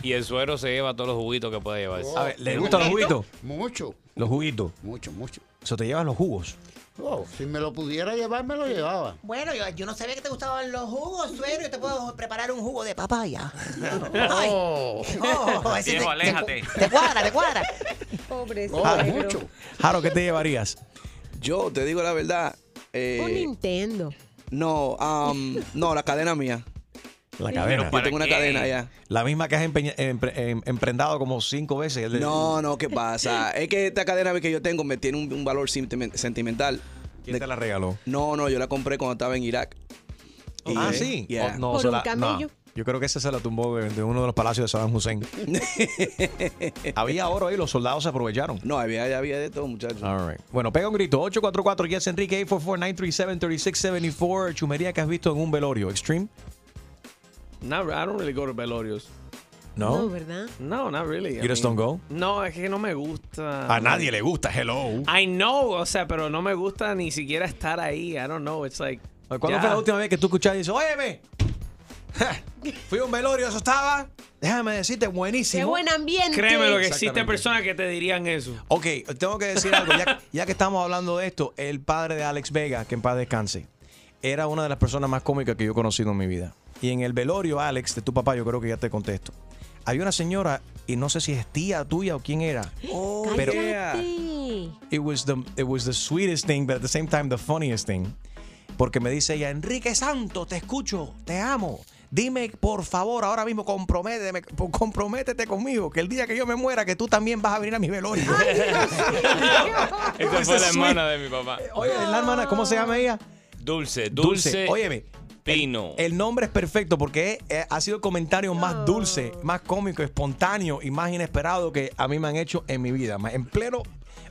Y el suero se lleva todos los juguitos que puede llevarse. A ver, ¿le gustan los juguitos? Mucho, Los juguitos. mucho, mucho. Eso te llevan los jugos. Oh, si me lo pudiera llevar, me lo llevaba. Bueno, yo, yo no sabía que te gustaban los jugos, suero. Yo te puedo preparar un jugo de papaya. Ay. Oh. Oh, ese te- aléjate. Te, te cuadra, te cuadra. Pobre Oh, Jaro, mucho. Jaro, ¿qué te llevarías? Yo te digo la verdad. eh, Un Nintendo. no, um, no, la cadena mía. La cadena. Yo ¿para tengo una qué? cadena allá. La misma que has empeña- empre- em- emprendado como cinco veces. De- No, no, ¿qué pasa? es que esta cadena que yo tengo me tiene un, un valor sentimen- sentimental. ¿Quién te la regaló? No, no, yo la compré cuando estaba en Irak. Y- ah, sí. Yeah. Oh, no, Por se un la- no. Yo creo que esa se la tumbó de, de uno de los palacios de Saddam Hussein. Había oro ahí, los soldados se aprovecharon. No, había, había de todo, muchachos. All right. Bueno, pega un grito. 844 Yes Enrique 844-937-3674. Chumería que has visto en un velorio. Extreme. No, I don't really go to velorios. No. ¿verdad? No, not really. I You just mean, don't go? No, es que no me gusta. A nadie le gusta, hello. I know, o sea, pero no me gusta ni siquiera estar ahí. I don't know, it's like. ¿Cuándo fue la última vez que tú escuchaste y dices, óyeme? Fui a un velorio, eso estaba. Déjame decirte, buenísimo. Qué buen ambiente. Créeme lo que existe Exactamente. personas que te dirían eso. Ok, tengo que decir algo. Ya, ya que estamos hablando de esto, el padre de Alex Vega, que en paz descanse, era una de las personas más cómicas que yo he conocido en mi vida. Y en el velorio, Alex, de tu papá, yo creo que ya te contesto. Hay una señora, y no sé si es tía tuya o quién era. pero it was, the, it was the sweetest thing, but at the same time the funniest thing. Porque me dice ella, Enrique Santo, te escucho, te amo. Dime, por favor, ahora mismo comprométeme, comprométete conmigo, que el día que yo me muera, que tú también vas a venir a mi velorio. Esa fue la hermana de mi papá. Oye, la hermana, ¿cómo se llama ella? Dulce, dulce. Óyeme. Pino. El nombre es perfecto porque eh, ha sido el comentario más dulce, más cómico, espontáneo y más inesperado que a mí me han hecho en mi vida. En pleno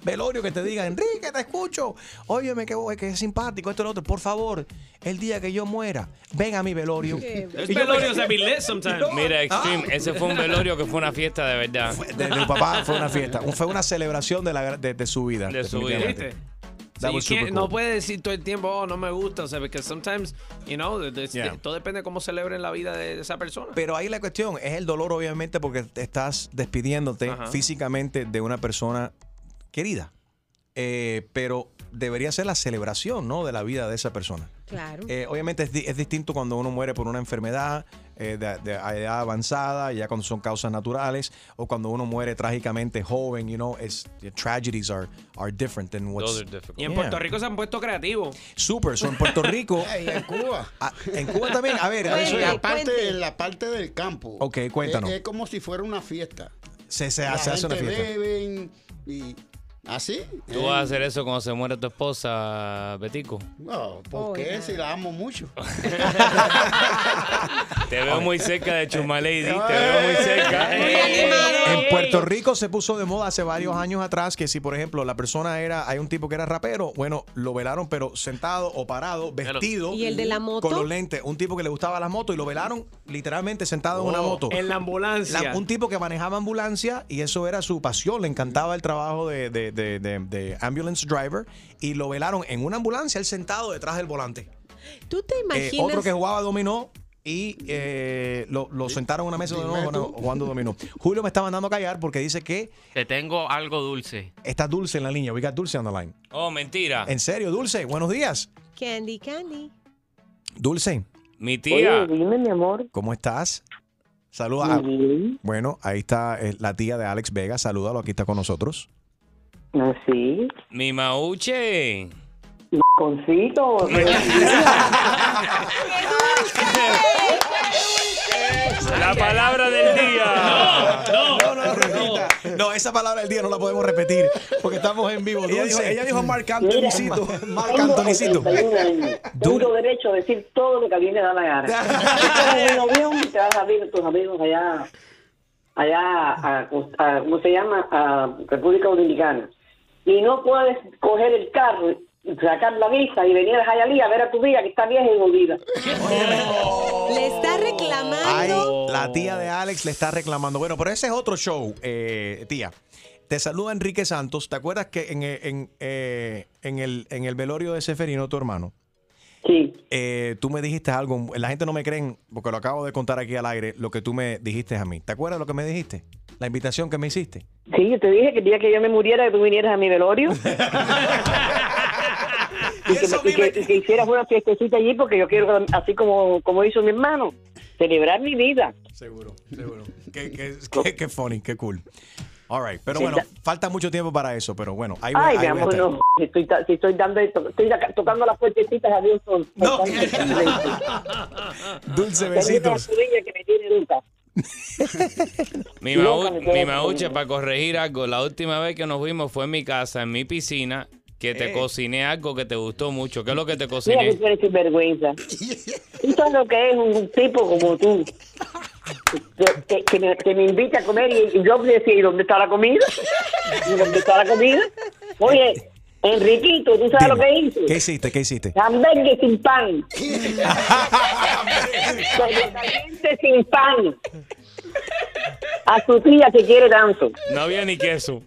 velorio que te digan, Enrique, te escucho. Óyeme, que, que es simpático, esto y lo otro. Por favor, el día que yo muera, ven a mi velorio. Me- velorios been lit sometimes. Mira, Extreme, ese fue un velorio que fue una fiesta de verdad. de, de mi papá fue una fiesta, un- fue una celebración de, la, de, de su vida. De su vida. definitivamente. That Sí, was que super No cool. puede decir todo el tiempo, oh, no me gusta, o sea, porque sometimes, you know, de- de- Yeah. de- todo depende de cómo celebren la vida de esa persona. Pero ahí la cuestión es el dolor, obviamente, porque te estás despidiéndote Ajá. físicamente de una persona querida. Eh, pero debería ser la celebración, ¿no? De la vida de esa persona. Claro. Eh, obviamente es, di- es distinto cuando uno muere por una enfermedad eh, de, de a edad avanzada, ya cuando son causas naturales, o cuando uno muere trágicamente joven, you know, es, the tragedies are, are different than what's... Those are difficult. Y en Yeah. Puerto Rico se han puesto creativos. Super, so en Puerto Rico... Y en Cuba. Ah, en Cuba también, a ver, Cuente, eso es- aparte, en la parte del campo. Ok, cuéntanos. Es, es como si fuera una fiesta. Se, se, La se hace una gente fiesta. beben y así. ¿Tú vas a hacer eso cuando se muere tu esposa, Betico? No, ¿por qué? Si la amo mucho. Te veo muy cerca de Chumalady, te veo muy cerca. En Puerto Rico se puso de moda hace varios años atrás que si, por ejemplo, la persona era, hay un tipo que era rapero, bueno, lo velaron, pero sentado o parado, vestido. ¿Y el de la moto? Con los lentes. Un tipo que le gustaba las motos y lo velaron literalmente sentado en una Oh, moto. En la ambulancia. La- un tipo que manejaba ambulancia y eso era su pasión. Le encantaba el trabajo de, de- de- de- de ambulance driver y lo velaron en una ambulancia, él sentado detrás del volante. ¿Tú te Eh, imaginas? otro que jugaba dominó y eh, lo, lo sentaron en una mesa de nuevo jugando dominó. Julio me está mandando a callar porque dice que Te tengo algo dulce. está Dulce en la línea. We got Dulce on the line. Oh, mentira. En serio, Dulce, buenos días. Candy, candy. Dulce, Mi tía. dime, mi amor. ¿cómo estás? Saluda. a- Bueno, ahí está eh, la tía de Alex Vega. Salúdalo, aquí está con nosotros. Así. Mi mauche. Concito. La palabra del día. No, no, no, repita. No, esa palabra del día no la podemos repetir porque estamos en vivo. Ella dijo, ella dijo Marc Antonicito. Marc Antonicito. Tengo derecho a decir todo lo que a mí me da la gana. te vas a ver tus amigos allá, allá, a, a- ¿cómo se llama? A República Dominicana. Y no puedes coger el carro, sacar la visa y venir a Jayalía a ver a tu vida que está vieja y jodida. Le está reclamando. Ay, la tía de Alex le está reclamando. Bueno, pero ese es otro show, eh, tía. Te saluda Enrique Santos. ¿Te acuerdas que en, eh, en, eh, en el, en el velorio de Seferino, tu hermano? Sí. Eh, tú me dijiste algo. La gente no me creen porque lo acabo de contar aquí al aire, lo que tú me dijiste a mí. ¿Te acuerdas lo que me dijiste? La invitación que me hiciste. Sí, yo te dije que el día que yo me muriera, que tú vinieras a mi velorio. y, que, me- y que- y que hicieras una fiestecita allí, porque yo quiero, así como, como hizo mi hermano, celebrar mi vida. Seguro, seguro. Qué, qué, qué- qué funny, qué cool. All right. Pero bueno, falta mucho tiempo para eso, pero bueno. Ahí voy- Ay, ahí mi amor, no. Si estoy, si estoy dando esto, estoy tocando las puertecitas a Dios silencio. Dulce besitos. que me tiene. Mi, mauche, para corregir algo, la última vez que nos vimos fue en mi casa, en mi piscina, que te Eh. cociné algo que te gustó mucho. ¿Qué es lo que te Mira que cociné? tú eres sinvergüenza. Tú sabes lo que es un tipo como tú. Que, que- que me, que me invita a comer y, y yo decía, ¿y dónde está la comida? ¿Y dónde está la comida? Oye, Enriquito, ¿tú sabes lo que hice? ¿Qué hiciste? ¿Qué hiciste? Hamburgues sin pan. Caliente sin pan. A su tía que quiere tanto. No había ni queso.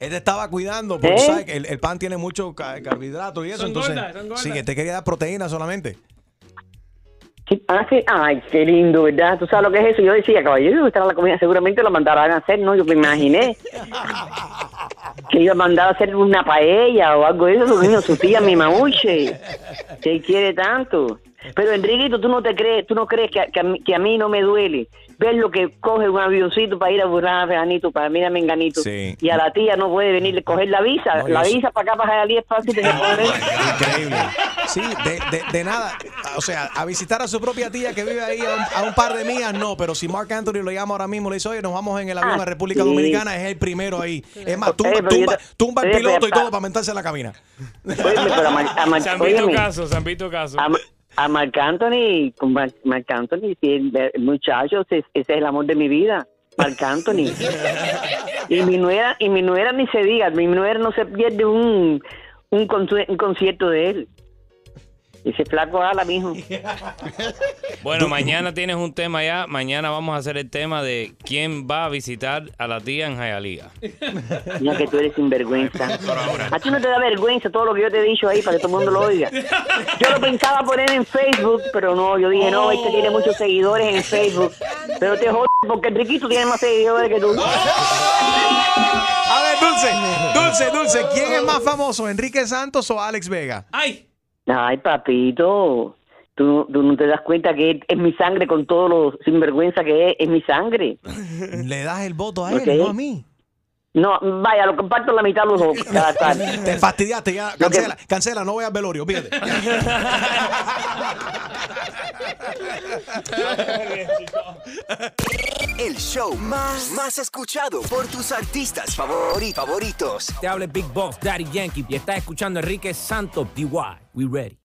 Él te estaba cuidando porque ¿Eh? sabes que el, el pan tiene mucho ca- carbohidratos y eso. Son entonces, gordas, son gordas. sí, que te quería dar proteína solamente. Ah, sí. Ay, qué lindo, ¿verdad? ¿Tú sabes lo que es eso? Yo decía, caballero, esta era la comida, seguramente lo mandarán a hacer, ¿no? Yo me imaginé que iba a mandar a hacer una paella o algo de eso, su niño, su tía, mi mauche, que quiere tanto. Pero, Enriquito, tú no te crees, tú no crees que, que a, mí, que a mí no me duele ver lo que coge un avioncito para ir a burlar a Vejanito, para mí a Menganito. Sí. Y a la tía no puede venir a coger la visa. No, la visa para acá, para Jayalí es fácil de poner. Increíble. Sí, de, de- de nada. O sea, a visitar a su propia tía que vive ahí a un, a un par de millas, no. Pero si Mark Anthony lo llama ahora mismo, le dice, oye, nos vamos en el avión Ah, a República sí. Dominicana, es el primero ahí. Es más, tumba, tumba, tumba el oye, piloto y todo pa- para montarse en la cabina. Óyeme, pero a Mar- a Mar- San Vito caso, San Vito caso. A, Ma- a Marc Anthony, con Mar- Marc Anthony, sí, el, el muchacho, ese, es el amor de mi vida, Marc Anthony. y mi nuera, y mi nuera ni se diga, mi nuera no se pierde un, un, un concierto de él. Ese flaco ahora mismo. Bueno, mañana tienes un tema ya. Mañana vamos a hacer el tema de quién va a visitar a la tía en Jayalía. Mira que tú eres sinvergüenza. A ti no te da vergüenza todo lo que yo te he dicho ahí para que todo el mundo lo oiga. Yo lo pensaba poner en Facebook, pero no, yo dije, no, este tiene muchos seguidores en Facebook. Pero te jodas porque Enriquito tiene más seguidores que tú. A ver, Dulce, Dulce, Dulce, ¿quién es más famoso, Enrique Santos o Alex Vega? ¡Ay! Ay, papito, tú, tú no te das cuenta que es, es mi sangre con todo lo sinvergüenza que es, es mi sangre. Le das el voto a él, no a mí. No, vaya, lo comparto la mitad los dos, cada cual. Te fastidiaste ya. Cancela, cancela, no voy al velorio, fíjate. El show más, más escuchado por tus artistas favori- favoritos. Te habla Big Boss, Daddy Yankee, y estás escuchando Enrique Santos, DY. We ready.